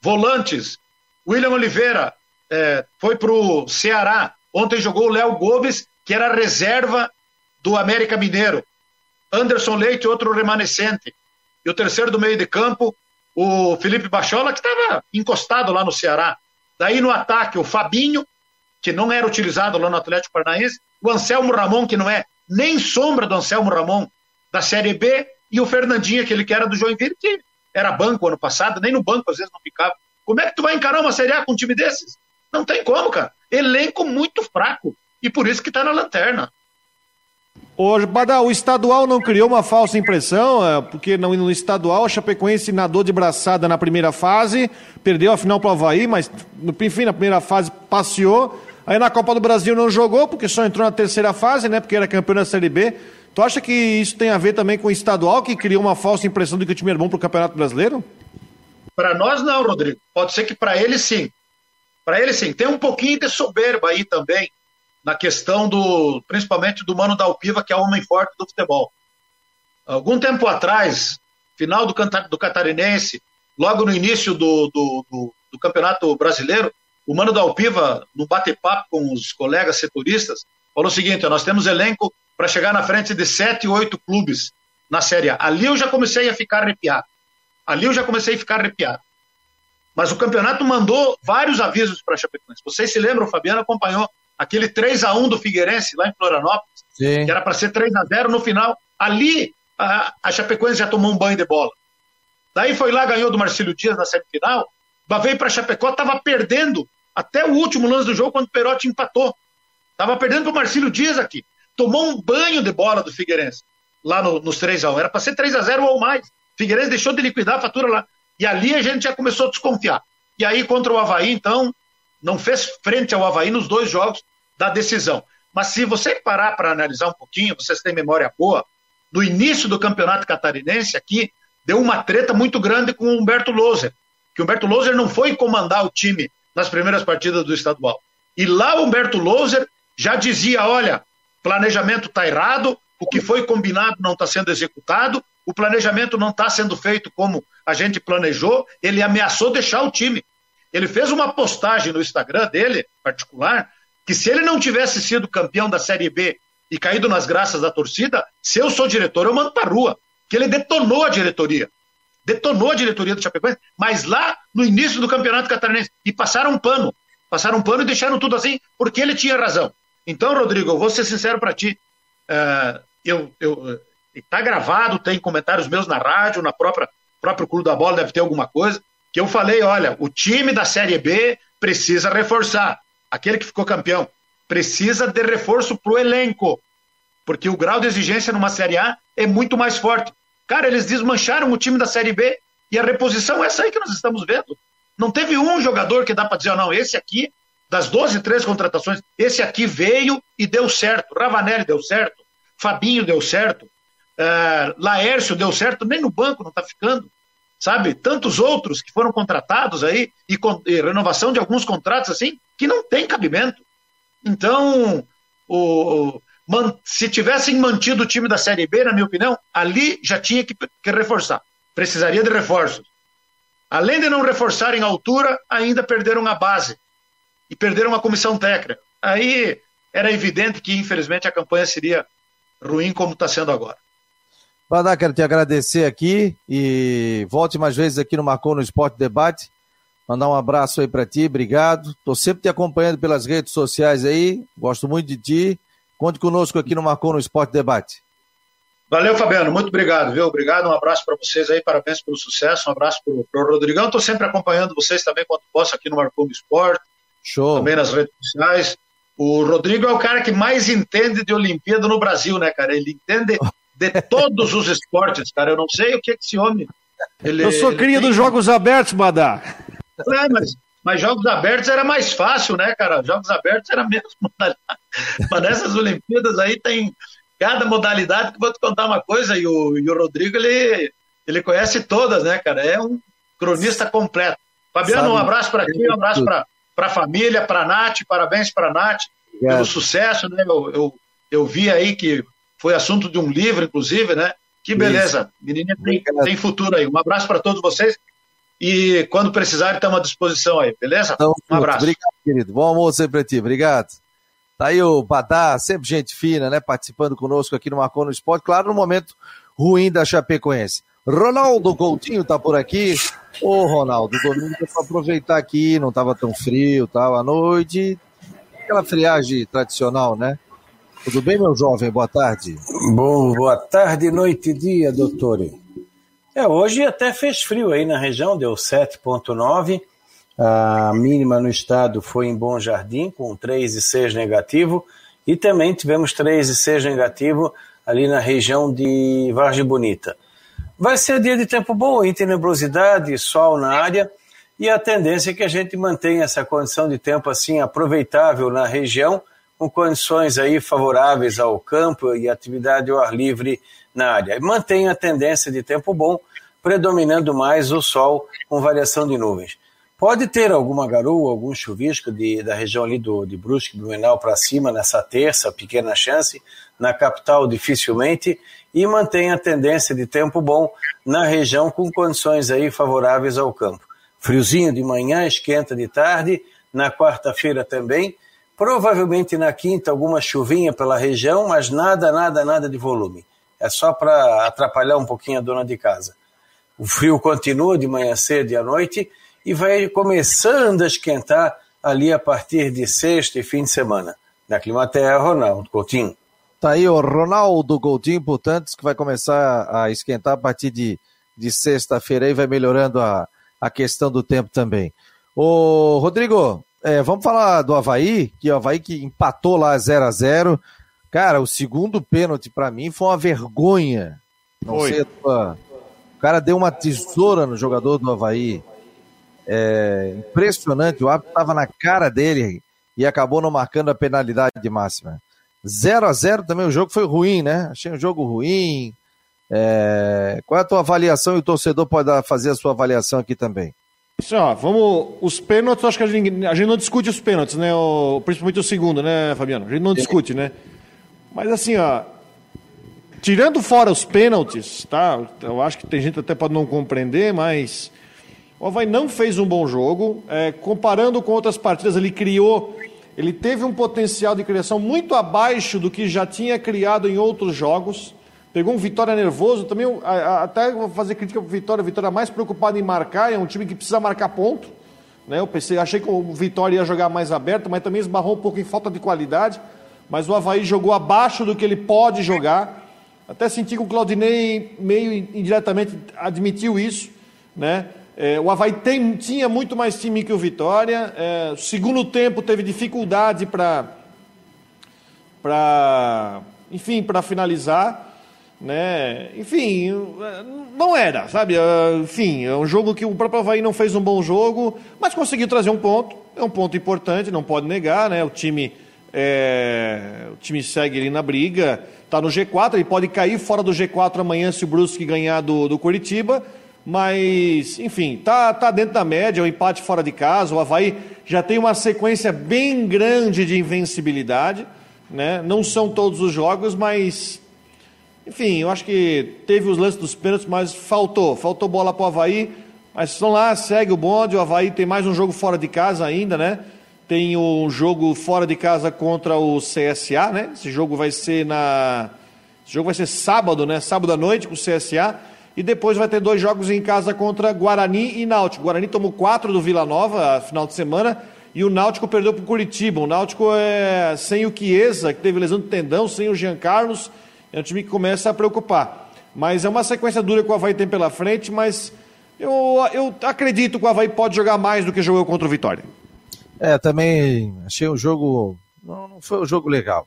Volantes, William Oliveira é, foi para o Ceará. Ontem jogou o Léo Gomes, que era reserva do América Mineiro. Anderson Leite, outro remanescente. E o terceiro do meio de campo, o Felipe Bachola, que estava encostado lá no Ceará. Daí no ataque, o Fabinho, que não era utilizado lá no Atlético Paranaense, o Anselmo Ramon, que não é nem sombra do Anselmo Ramon da Série B, e o Fernandinho, aquele que era do Joinville, que era banco ano passado, nem no banco às vezes não ficava. Como é que tu vai encarar uma Série A com um time desses? Não tem como, cara. Elenco muito fraco. E por isso que tá na lanterna. Ô, Badal, o estadual não criou uma falsa impressão, é, porque no estadual a Chapecoense nadou de braçada na primeira fase, perdeu a final para o Havaí, mas enfim, na primeira fase passeou. Aí na Copa do Brasil não jogou, porque só entrou na terceira fase, né? Porque era campeão da Série B. Tu acha que isso tem a ver também com o estadual, que criou uma falsa impressão de que o time era bom para o Campeonato Brasileiro? Para nós não, Rodrigo. Pode ser que para ele sim. Para ele sim. Tem um pouquinho de soberba aí também na questão do, principalmente do Mano da Alpiva, que é o homem forte do futebol. Algum tempo atrás, final do, do Catarinense, logo no início do, do, do, do Campeonato Brasileiro, o Mano da Alpiva, no bate-papo com os colegas setoristas, falou o seguinte: nós temos elenco para chegar na frente de sete, oito clubes na Série A. Ali eu já comecei a ficar arrepiado. Ali eu já comecei a ficar arrepiado. Mas o campeonato mandou vários avisos para a Chapecoense. Vocês se lembram, o Fabiano acompanhou aquele 3 a 1 do Figueirense lá em Florianópolis, Sim. que era para ser 3 a 0 no final. Ali a, a Chapecoense já tomou um banho de bola. Daí foi lá, ganhou do Marcílio Dias na semifinal, veio para Chapecó, estava perdendo até o último lance do jogo quando o Perotti empatou. Estava perdendo para o Marcílio Dias aqui. Tomou um banho de bola do Figueirense lá no, nos 3 a 1 Era para ser 3 a 0 ou mais. Figueirense deixou de liquidar a fatura lá. E ali a gente já começou a desconfiar. E aí, contra o Havaí, então, não fez frente ao Havaí nos dois jogos da decisão. Mas se você parar para analisar um pouquinho, vocês têm memória boa, no início do campeonato catarinense aqui, deu uma treta muito grande com o Humberto Loser, que Humberto Loser não foi comandar o time nas primeiras partidas do estadual. E lá o Humberto Loser já dizia: olha, planejamento está errado, o que foi combinado não está sendo executado, o planejamento não está sendo feito como a gente planejou. Ele ameaçou deixar o time. Ele fez uma postagem no Instagram dele, particular, que se ele não tivesse sido campeão da Série B e caído nas graças da torcida, se eu sou diretor, eu mando para rua. Que ele detonou a diretoria. Detonou a diretoria do Chapecoense, mas lá no início do campeonato catarinense. E passaram um pano. Passaram um pano e deixaram tudo assim, porque ele tinha razão. Então, Rodrigo, eu vou ser sincero para ti. Uh, eu, eu, tá gravado, tem comentários meus na rádio, na própria próprio Clube da Bola deve ter alguma coisa, que eu falei, olha, o time da Série B precisa reforçar aquele que ficou campeão, precisa de reforço para o elenco, porque o grau de exigência numa Série A é muito mais forte. Cara, eles desmancharam o time da Série B e a reposição é essa aí que nós estamos vendo. Não teve um jogador que dá para dizer, não, esse aqui, das 12, 13 contratações, esse aqui veio e deu certo. Ravanelli deu certo, Fabinho deu certo, uh, Laércio deu certo, nem no banco não está ficando sabe? Tantos outros que foram contratados aí e, e, renovação de alguns contratos assim que não tem cabimento. Então, o se tivessem mantido o time da Série B, na minha opinião, ali já tinha que, que reforçar. Precisaria de reforços. Além de não reforçarem a altura, ainda perderam a base e perderam a comissão técnica. Aí era evidente que, infelizmente, a campanha seria ruim como está sendo agora. Badá, quero te agradecer aqui e volte mais vezes aqui no Marcou no Esporte Debate. Mandar um abraço aí para ti, obrigado. Estou sempre te acompanhando pelas redes sociais aí, gosto muito de ti. Conte conosco aqui no Marcou no Esporte Debate. Valeu, Fabiano. Muito obrigado, viu? Obrigado, um abraço para vocês aí, parabéns pelo sucesso, um abraço para o Rodrigão. Estou sempre acompanhando vocês também quando posso aqui no Marcou no Esporte. Show. Também nas redes sociais. O Rodrigo é o cara que mais entende de Olimpíada no Brasil, né, cara? Ele entende de *laughs* todos os esportes, cara. Eu não sei o que, é que esse homem. Ele, Eu sou cria tem... dos Jogos Abertos, Badá. É, mas, mas Jogos Abertos era mais fácil, né, cara? Jogos Abertos era menos *laughs* modalidade. *laughs* Mas nessas Olimpíadas aí tem cada modalidade que vou te contar uma coisa, e o, e o Rodrigo, ele, ele conhece todas, né, cara? É um cronista completo. Fabiano, Sabe, um abraço para ti, um abraço para a família, para a Nath, parabéns para a Nath Obrigado. pelo sucesso, né? Eu, eu, eu, vi aí que foi assunto de um livro, inclusive, né? Que beleza, menina tem, tem futuro aí. Um abraço para todos vocês e quando precisarem, estamos à disposição aí, beleza? Então, um abraço. Obrigado, querido. Bom almoço aí para ti, obrigado. Tá aí o Badá, sempre gente fina, né? Participando conosco aqui no Marcou no Esporte, claro, no momento ruim da Chapecoense. Ronaldo Coutinho tá por aqui. Ô, Ronaldo, domingo é para aproveitar aqui, não tava tão frio, tal, à noite. Aquela friagem tradicional, né? Tudo bem, meu jovem? Boa tarde. Bom, boa tarde, noite e dia, doutor. É, hoje até fez frio aí na região, deu 7,9. A mínima no estado foi em Bom Jardim, com 3,6 negativo. E também tivemos 3,6 negativo ali na região de Vargem Bonita. Vai ser dia de tempo bom, em sol na área. E a tendência é que a gente mantenha essa condição de tempo assim aproveitável na região, com condições aí favoráveis ao campo e atividade ao ar livre na área. Mantenha a tendência de tempo bom, predominando mais o sol com variação de nuvens. Pode ter alguma garoa, algum chuvisco de, da região ali do, de Brusque, Blumenau para cima nessa terça, pequena chance. Na capital, dificilmente. E mantém a tendência de tempo bom na região com condições aí favoráveis ao campo. Friozinho de manhã, esquenta de tarde. Na quarta-feira também. Provavelmente na quinta alguma chuvinha pela região, mas nada, nada, nada de volume. É só para atrapalhar um pouquinho a dona de casa. O frio continua de manhã cedo e à noite e vai começando a esquentar ali a partir de sexta e fim de semana. Na Climaterra, Ronaldo Coutinho. Tá aí o Ronaldo Coutinho, portanto, que vai começar a esquentar a partir de, de sexta-feira e vai melhorando a, a questão do tempo também. Ô, Rodrigo, é, vamos falar do Havaí, que o Havaí que empatou lá 0 a 0 Cara, o segundo pênalti para mim foi uma vergonha. Não foi. sei, o cara deu uma tesoura no jogador do Havaí. É, impressionante, o árbitro estava na cara dele e acabou não marcando a penalidade máxima. 0 a 0 também, o jogo foi ruim, né? Achei um jogo ruim. É... Qual é a tua avaliação e o torcedor pode fazer a sua avaliação aqui também? Assim, ó, vamos. Os pênaltis, acho que a gente, a gente não discute os pênaltis, né? O, principalmente o segundo, né, Fabiano? A gente não discute, né? Mas assim, ó. Tirando fora os pênaltis, tá? Eu acho que tem gente até pode não compreender, mas o Havaí não fez um bom jogo. É, comparando com outras partidas, ele criou. Ele teve um potencial de criação muito abaixo do que já tinha criado em outros jogos. Pegou um Vitória nervoso. Também, até vou fazer crítica para o Vitória. Vitória mais preocupado em marcar. É um time que precisa marcar ponto. Né? Eu pensei, achei que o Vitória ia jogar mais aberto, mas também esbarrou um pouco em falta de qualidade. Mas o Havaí jogou abaixo do que ele pode jogar. Até senti que o Claudinei meio indiretamente admitiu isso. Né? É, o Havaí tem, tinha muito mais time que o Vitória. É, segundo tempo teve dificuldade para, para, enfim, para finalizar. Né? Enfim, não era, sabe? É, enfim, é um jogo que o próprio Havaí não fez um bom jogo, mas conseguiu trazer um ponto. É um ponto importante, não pode negar, né? O time, é, o time segue ali na briga, está no G4, ele pode cair fora do G4 amanhã se o Brusque ganhar do, do Curitiba mas, enfim, tá, tá dentro da média, o empate fora de casa, o Havaí já tem uma sequência bem grande de invencibilidade, né? Não são todos os jogos, mas enfim, eu acho que teve os lances dos pênaltis, mas faltou, faltou bola para o Havaí. Mas estão lá, segue o bonde. O Havaí tem mais um jogo fora de casa ainda, né? Tem um jogo fora de casa contra o CSA, né? Esse jogo vai ser na. Esse jogo vai ser sábado, né? Sábado à noite com o CSA. E depois vai ter dois jogos em casa contra Guarani e Náutico. Guarani tomou quatro do Vila Nova final de semana. E o Náutico perdeu para o Curitiba. O Náutico é sem o Chiesa, que teve lesão de tendão, sem o Jean Carlos. É um time que começa a preocupar. Mas é uma sequência dura que o Havaí tem pela frente, mas eu, eu acredito que o Havaí pode jogar mais do que jogou contra o Vitória. É, também achei o jogo. Não, não foi um jogo legal.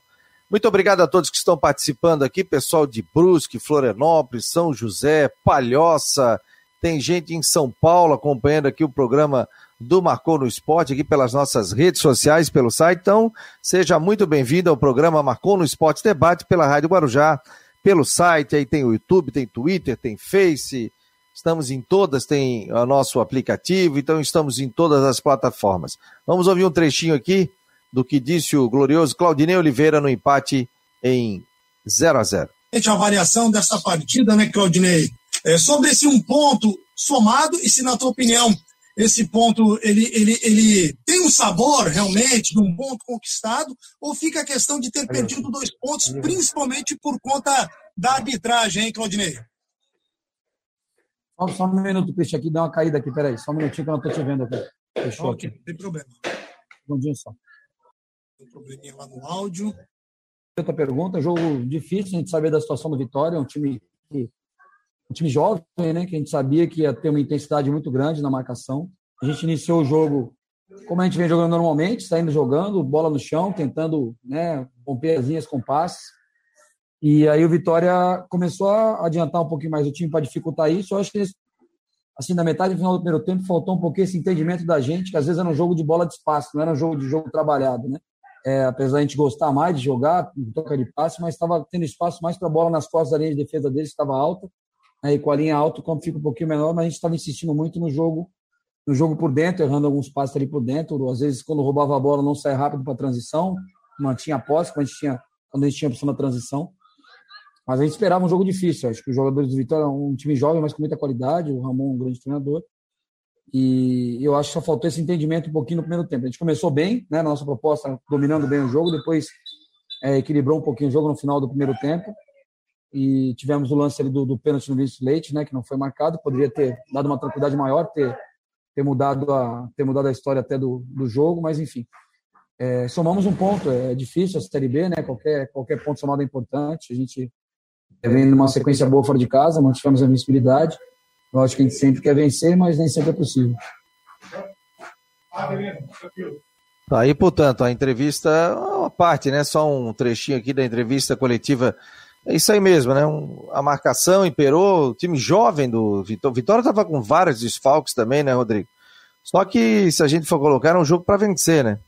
Muito obrigado a todos que estão participando aqui, pessoal de Brusque, Florianópolis, São José, Palhoça. Tem gente em São Paulo acompanhando aqui o programa do Marcou no Esporte, aqui pelas nossas redes sociais, pelo site. Então, seja muito bem-vindo ao programa Marcou no Esporte Debate pela Rádio Guarujá, pelo site. Aí tem o YouTube, tem Twitter, tem Face, estamos em todas, tem o nosso aplicativo, então estamos em todas as plataformas. Vamos ouvir um trechinho aqui do que disse o glorioso Claudinei Oliveira no empate em 0 a 0 A avaliação dessa partida, né, Claudinei? É, sobre esse um ponto somado e se, na tua opinião, esse ponto ele, ele, ele tem um sabor realmente de um ponto conquistado ou fica a questão de ter perdido dois pontos, principalmente por conta da arbitragem, hein, Claudinei? Só, só um minuto, Cristian, aqui, dá uma caída aqui, peraí, só um minutinho que eu não estou te vendo aqui. Fechou okay, aqui. Tem problema. Um só. Um probleminha lá no áudio. Outra pergunta, jogo difícil, a gente saber da situação do Vitória, um time que um time jovem, né, que a gente sabia que ia ter uma intensidade muito grande na marcação. A gente iniciou o jogo como a gente vem jogando normalmente, saindo jogando, bola no chão, tentando né, romper as linhas com passes. E aí o Vitória começou a adiantar um pouquinho mais o time para dificultar isso. Eu acho que assim, na metade final do primeiro tempo, faltou um pouquinho esse entendimento da gente, que às vezes era um jogo de bola de espaço, não era um jogo de jogo trabalhado, né? É, apesar da gente gostar mais de jogar, toca de passe, mas estava tendo espaço mais para a bola nas costas da linha de defesa deles, estava alta. Aí com a linha alta o campo fica um pouquinho menor, mas a gente estava insistindo muito no jogo no jogo por dentro, errando alguns passos ali por dentro. Às vezes, quando roubava a bola, não saia rápido para a transição, mantinha a posse quando a gente tinha, quando a gente tinha a opção da transição. Mas a gente esperava um jogo difícil. Acho que os jogadores do Vitória um time jovem, mas com muita qualidade. O Ramon, um grande treinador. E eu acho que só faltou esse entendimento um pouquinho no primeiro tempo. A gente começou bem, né, na nossa proposta, dominando bem o jogo, depois é, equilibrou um pouquinho o jogo no final do primeiro tempo. E tivemos o lance ali do, do pênalti no Vinícius Leite, né, que não foi marcado. Poderia ter dado uma tranquilidade maior, ter, ter, mudado, a, ter mudado a história até do, do jogo, mas enfim. É, somamos um ponto, é difícil a Série B, né? Qualquer, qualquer ponto somado é importante. A gente vem numa sequência boa fora de casa, mantivemos a visibilidade. Eu acho que a gente sempre quer vencer, mas nem sempre é possível. Tá aí, portanto, a entrevista é uma parte, né? Só um trechinho aqui da entrevista coletiva. É isso aí mesmo, né? Um, a marcação imperou, o time jovem do Vitória. Vitória estava com vários desfalques também, né, Rodrigo? Só que se a gente for colocar, era um jogo para vencer, né?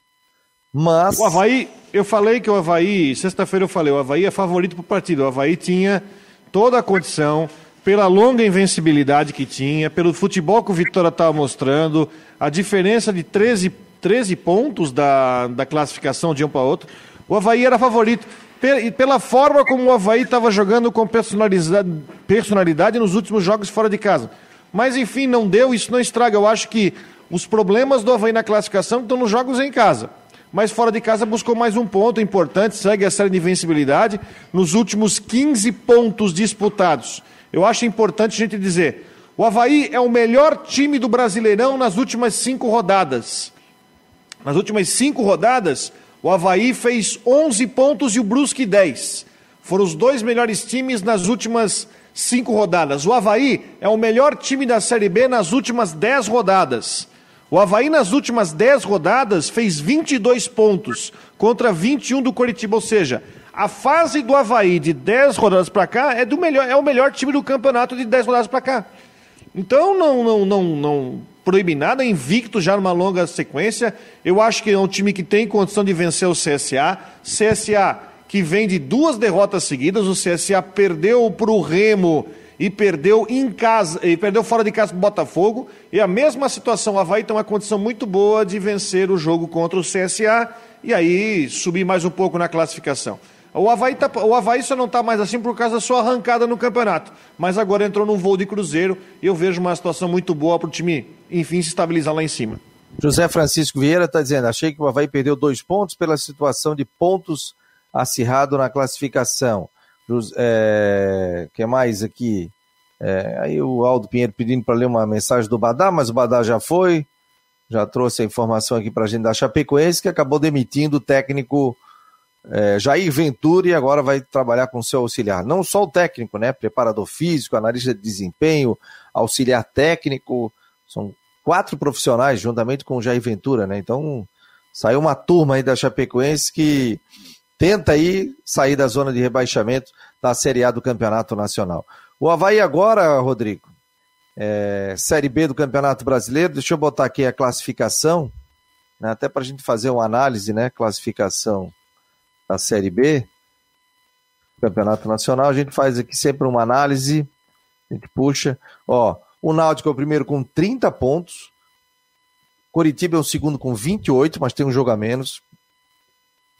Mas. O Havaí, eu falei que o Havaí, sexta-feira eu falei, o Havaí é favorito para o partido. O Havaí tinha toda a condição, pela longa invencibilidade que tinha, pelo futebol que o Vitória estava mostrando, a diferença de 13, 13 pontos da, da classificação de um para outro. O Havaí era favorito. E pela forma como o Havaí estava jogando com personalidade, nos últimos jogos fora de casa. Mas enfim, não deu, isso não estraga. Eu acho que os problemas do Havaí na classificação estão nos jogos em casa mas fora de casa buscou mais um ponto importante, segue a série de invencibilidade nos últimos 15 pontos disputados. Eu acho importante a gente dizer: o Havaí é o melhor time do Brasileirão nas últimas cinco rodadas. Nas últimas cinco rodadas, o Havaí fez 11 pontos e o Brusque 10. Foram os dois melhores times nas últimas cinco rodadas. O Havaí é o melhor time da Série B nas últimas 10 rodadas. O Havaí, nas últimas 10 rodadas, fez 22 pontos contra 21 do Coritiba. Ou seja, a fase do Havaí de 10 rodadas para cá é, do melhor, é o melhor time do campeonato de 10 rodadas para cá. Então não, não, não, não proíbe nada, é invicto já numa longa sequência. Eu acho que é um time que tem condição de vencer o CSA. CSA que vem de duas derrotas seguidas. O CSA perdeu para o Remo e perdeu em casa, e perdeu fora de casa para o Botafogo. E a mesma situação, o Havaí tem uma condição muito boa de vencer o jogo contra o CSA. e aí subir mais um pouco na classificação. O Havaí, tá, o Havaí só não está mais assim por causa da sua arrancada no campeonato. Mas agora entrou num voo de cruzeiro e eu vejo uma situação muito boa para o time, enfim, se estabilizar lá em cima. José Francisco Vieira está dizendo: achei que o Havaí perdeu dois pontos pela situação de pontos acirrado na classificação. É, que mais aqui? É, aí o Aldo Pinheiro pedindo para ler uma mensagem do Badá, mas o Badá já foi, já trouxe a informação aqui para a gente da Chapecoense, que acabou demitindo o técnico é, Jair Ventura e agora vai trabalhar com seu auxiliar. Não só o técnico, né? Preparador físico, analista de desempenho, auxiliar técnico, são quatro profissionais juntamente com o Jair Ventura, né? Então saiu uma turma aí da Chapecoense que tenta aí sair da zona de rebaixamento da Série A do Campeonato Nacional. O Havaí agora, Rodrigo, é, Série B do Campeonato Brasileiro, deixa eu botar aqui a classificação, né, até para a gente fazer uma análise, né? Classificação da Série B, Campeonato Nacional, a gente faz aqui sempre uma análise, a gente puxa, ó, o Náutico é o primeiro com 30 pontos, Coritiba é o segundo com 28, mas tem um jogo a menos,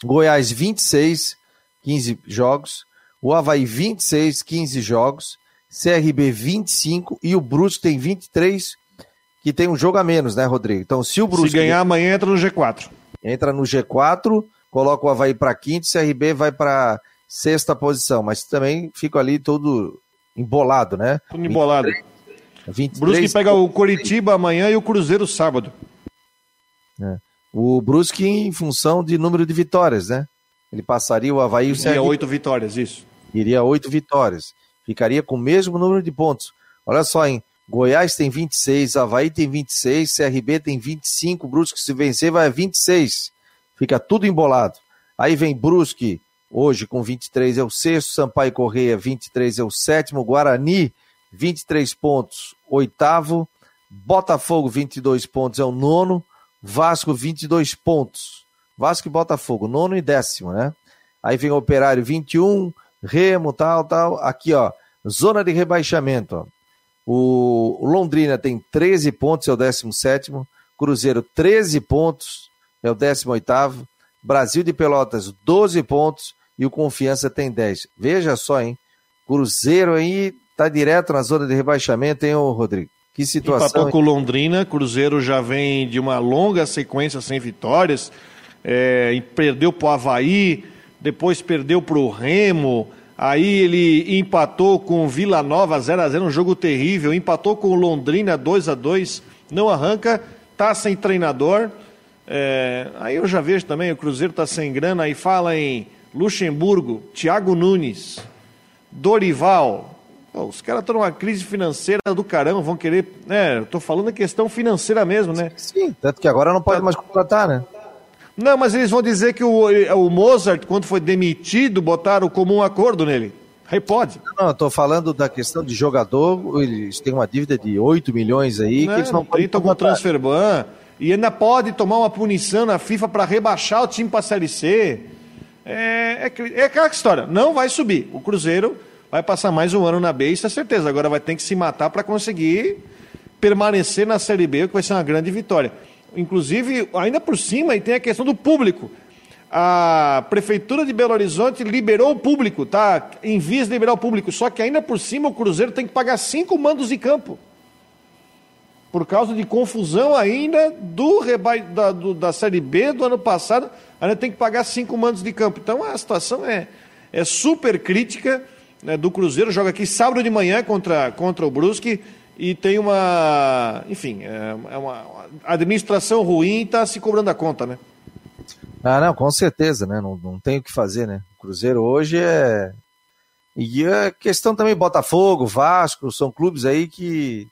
Goiás 26, 15 jogos, o Havaí 26, 15 jogos, CRB 25 e o Brusque tem 23, que tem um jogo a menos, né, Rodrigo? Então, se o Brusque... Se ganhar amanhã, entra no G4. Entra no G4, coloca o Havaí para quinto, o CRB vai para sexta posição, mas também fica ali todo embolado, né? Tudo embolado. 23, Brusque pega o Coritiba amanhã e o Cruzeiro sábado. É. O Brusque em função de número de vitórias, né? Ele passaria o Havaí e o CRB. Iria oito vitórias, isso. Iria oito vitórias ficaria com o mesmo número de pontos. Olha só, hein? Goiás tem 26, Havaí tem 26, CRB tem 25, Brusque se vencer vai a 26. Fica tudo embolado. Aí vem Brusque, hoje com 23 é o sexto, Sampaio Correia 23 é o sétimo, Guarani 23 pontos, oitavo, Botafogo 22 pontos é o nono, Vasco 22 pontos. Vasco e Botafogo, nono e décimo, né? Aí vem Operário 21, Remo, tal, tal. Aqui, ó, zona de rebaixamento. Ó. O Londrina tem 13 pontos, é o 17. Cruzeiro, 13 pontos, é o 18. Brasil de Pelotas, 12 pontos. E o Confiança tem 10. Veja só, hein? Cruzeiro aí tá direto na zona de rebaixamento, hein, Rodrigo? Que situação. Empatou com Londrina, Cruzeiro já vem de uma longa sequência sem vitórias. É, perdeu para o Havaí, depois perdeu para o Remo, aí ele empatou com o Vila Nova 0 a 0 um jogo terrível, empatou com o Londrina 2 a 2 não arranca, tá sem treinador. É, aí eu já vejo também, o Cruzeiro tá sem grana, aí fala em Luxemburgo, Thiago Nunes, Dorival. Pô, os caras estão numa crise financeira do caramba, vão querer. Né, tô falando a questão financeira mesmo, né? Sim, tanto que agora não pode mais contratar, né? Não, mas eles vão dizer que o, o Mozart, quando foi demitido, botaram o comum acordo nele. Aí pode. Não, eu tô falando da questão de jogador, eles têm uma dívida de 8 milhões aí, não, que eles não podem tomar transfer ban, e ainda pode tomar uma punição na FIFA para rebaixar o time para a Série C. É, é, é aquela história, não vai subir. O Cruzeiro vai passar mais um ano na B, isso é certeza. Agora vai ter que se matar para conseguir permanecer na Série B, o que vai ser uma grande vitória inclusive, ainda por cima, e tem a questão do público. A Prefeitura de Belo Horizonte liberou o público, tá? Em vias de liberar o público, só que ainda por cima o Cruzeiro tem que pagar cinco mandos de campo. Por causa de confusão ainda do, reba... da, do, da Série B do ano passado, ainda tem que pagar cinco mandos de campo. Então a situação é, é super crítica né, do Cruzeiro. Joga aqui sábado de manhã contra, contra o Brusque e tem uma, enfim, é, é uma administração ruim e está se cobrando a conta, né? Ah, não, com certeza, né? Não, não tem o que fazer, né? O Cruzeiro hoje é. E a questão também Botafogo, Vasco, são clubes aí que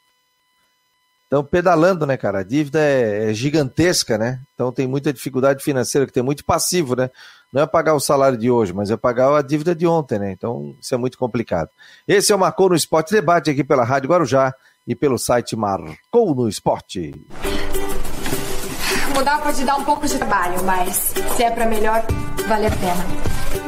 estão pedalando, né, cara? A dívida é, é, gigantesca, né? Então tem muita dificuldade financeira, que tem muito passivo, né? Não é pagar o salário de hoje, mas é pagar a dívida de ontem, né? Então isso é muito complicado. Esse é o Marcou no Esporte Debate aqui pela Rádio Guarujá e pelo site Marcou no Esporte. Mudar pode dar um pouco de trabalho, mas se é para melhor, vale a pena.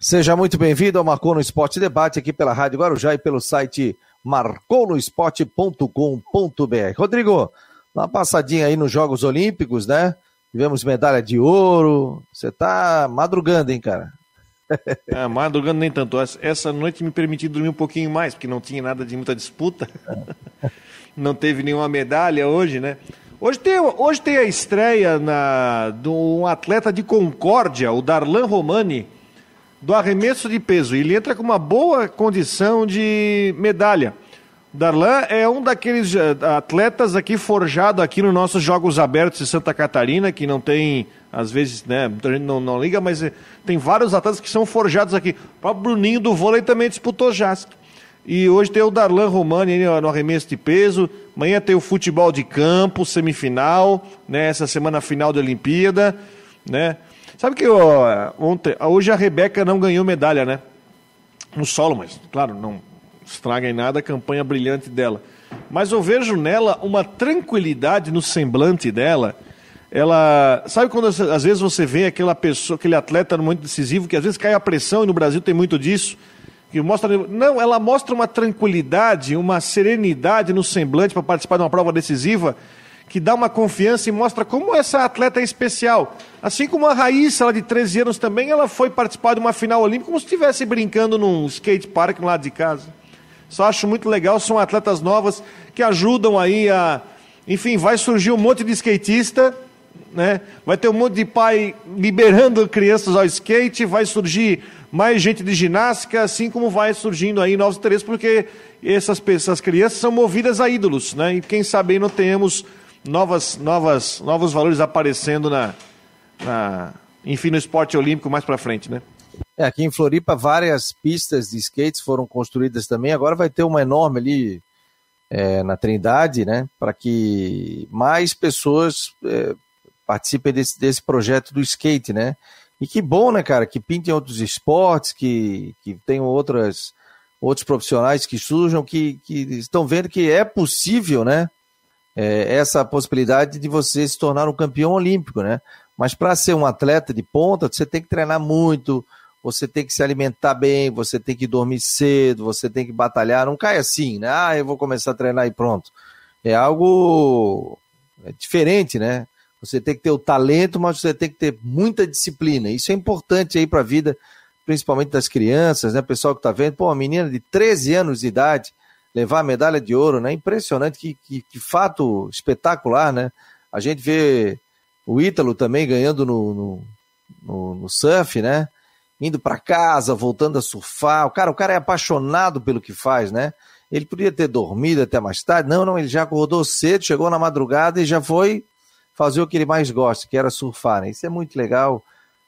Seja muito bem-vindo ao Marcou no Esporte Debate aqui pela Rádio Guarujá e pelo site marconosport.com.br. Rodrigo, uma passadinha aí nos Jogos Olímpicos, né? Tivemos medalha de ouro. Você tá madrugando, hein, cara? É, *laughs* madrugando nem tanto. Essa noite me permiti dormir um pouquinho mais, porque não tinha nada de muita disputa. *laughs* não teve nenhuma medalha hoje, né? Hoje tem, hoje tem a estreia na, de um atleta de Concórdia, o Darlan Romani do arremesso de peso. Ele entra com uma boa condição de medalha. Darlan é um daqueles eh, atletas aqui forjado aqui nos nossos Jogos Abertos de Santa Catarina, que não tem, às vezes, né, muita gente não, não liga, mas eh, tem vários atletas que são forjados aqui. O próprio Bruninho do vôlei também disputou já. E hoje tem o Darlan Romani no arremesso de peso. Amanhã tem o futebol de campo, semifinal, né, essa semana final da Olimpíada, né? Sabe que ó, ontem, hoje a Rebeca não ganhou medalha, né? No solo, mas claro, não estraga em nada a campanha brilhante dela. Mas eu vejo nela uma tranquilidade no semblante dela. Ela. Sabe quando às vezes você vê aquela pessoa, aquele atleta no momento decisivo, que às vezes cai a pressão, e no Brasil tem muito disso. Que mostra, não, ela mostra uma tranquilidade, uma serenidade no semblante para participar de uma prova decisiva que dá uma confiança e mostra como essa atleta é especial. Assim como a Raíssa, ela de 13 anos também, ela foi participar de uma final olímpica como se estivesse brincando num skate park no lado de casa. Só acho muito legal, são atletas novas que ajudam aí a... Enfim, vai surgir um monte de skatista, né? Vai ter um monte de pai liberando crianças ao skate, vai surgir mais gente de ginástica, assim como vai surgindo aí novos interesses, porque essas, essas crianças são movidas a ídolos, né? E quem sabe não temos novas, novas, novos valores aparecendo na, na, enfim, no esporte olímpico mais para frente, né? É, aqui em Floripa várias pistas de skates foram construídas também. Agora vai ter uma enorme ali é, na Trindade, né? Para que mais pessoas é, participem desse, desse projeto do skate, né? E que bom, né, cara? Que pintem outros esportes, que, que tenham outras, outros profissionais que surjam, que, que estão vendo que é possível, né? É, essa possibilidade de você se tornar um campeão olímpico, né? Mas para ser um atleta de ponta, você tem que treinar muito, você tem que se alimentar bem, você tem que dormir cedo, você tem que batalhar. Não cai assim, né? Ah, eu vou começar a treinar e pronto. É algo é diferente, né? Você tem que ter o talento, mas você tem que ter muita disciplina. Isso é importante aí para a vida, principalmente das crianças, né? Pessoal que está vendo, pô, uma menina de 13 anos de idade, levar a medalha de ouro, né? Impressionante, que, que, que fato espetacular, né? A gente vê o Ítalo também ganhando no, no, no, no surf, né? Indo para casa, voltando a surfar. O cara, o cara é apaixonado pelo que faz, né? Ele podia ter dormido até mais tarde. Não, não, ele já acordou cedo, chegou na madrugada e já foi fazer o que ele mais gosta, que era surfar. Né? Isso é muito legal.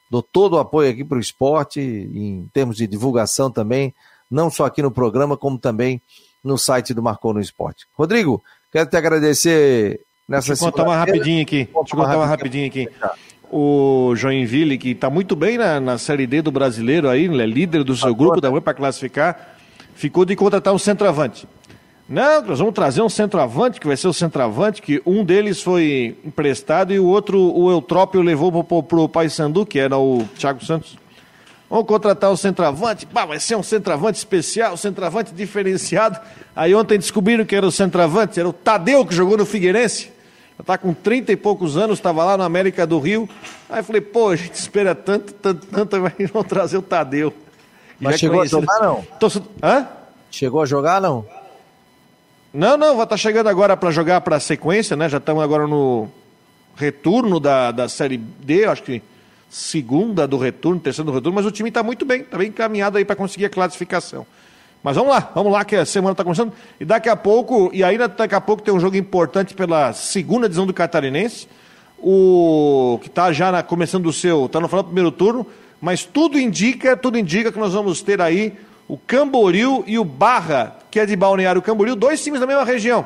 Dou todo o apoio aqui para o esporte, em termos de divulgação também, não só aqui no programa, como também no site do Marcou no Esporte. Rodrigo, quero te agradecer nessa Deixa eu contar uma rapidinho aqui. Deixa eu contar uma rapidinho aqui. o Joinville, que está muito bem na, na Série D do brasileiro aí, é líder do seu grupo, dá ruim para classificar, ficou de contratar um centroavante. Não, nós vamos trazer um centroavante, que vai ser o centroavante, que um deles foi emprestado e o outro, o Eutrópio, levou para o Paysandu, que era o Thiago Santos. Vamos contratar um centroavante, vai ser um centroavante especial, um centroavante diferenciado. Aí ontem descobriram que era o centroavante, era o Tadeu que jogou no Figueirense. Está com 30 e poucos anos, estava lá na América do Rio. Aí falei, pô, a gente espera tanto, tanto, tanto, *laughs* vai não trazer o Tadeu. Mas chegou a jogar, não? Tô... Hã? Chegou a jogar, não? Não, não, vai estar tá chegando agora para jogar para a sequência, né? Já estamos agora no retorno da, da Série D, acho que segunda do retorno, terceira do retorno, mas o time está muito bem, está bem encaminhado aí para conseguir a classificação. Mas vamos lá, vamos lá que a semana está começando. E daqui a pouco, e ainda daqui a pouco tem um jogo importante pela segunda divisão do Catarinense, o que está já na, começando o seu, está no final do primeiro turno, mas tudo indica, tudo indica que nós vamos ter aí o Camboriú e o Barra, que é de Balneário Camboriú, dois times da mesma região,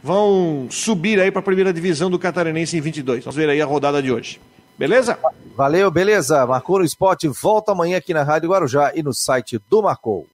vão subir aí para a primeira divisão do Catarinense em 22. Vamos ver aí a rodada de hoje. Beleza? Valeu, beleza. Marcou no Esporte, volta amanhã aqui na Rádio Guarujá e no site do Marcou.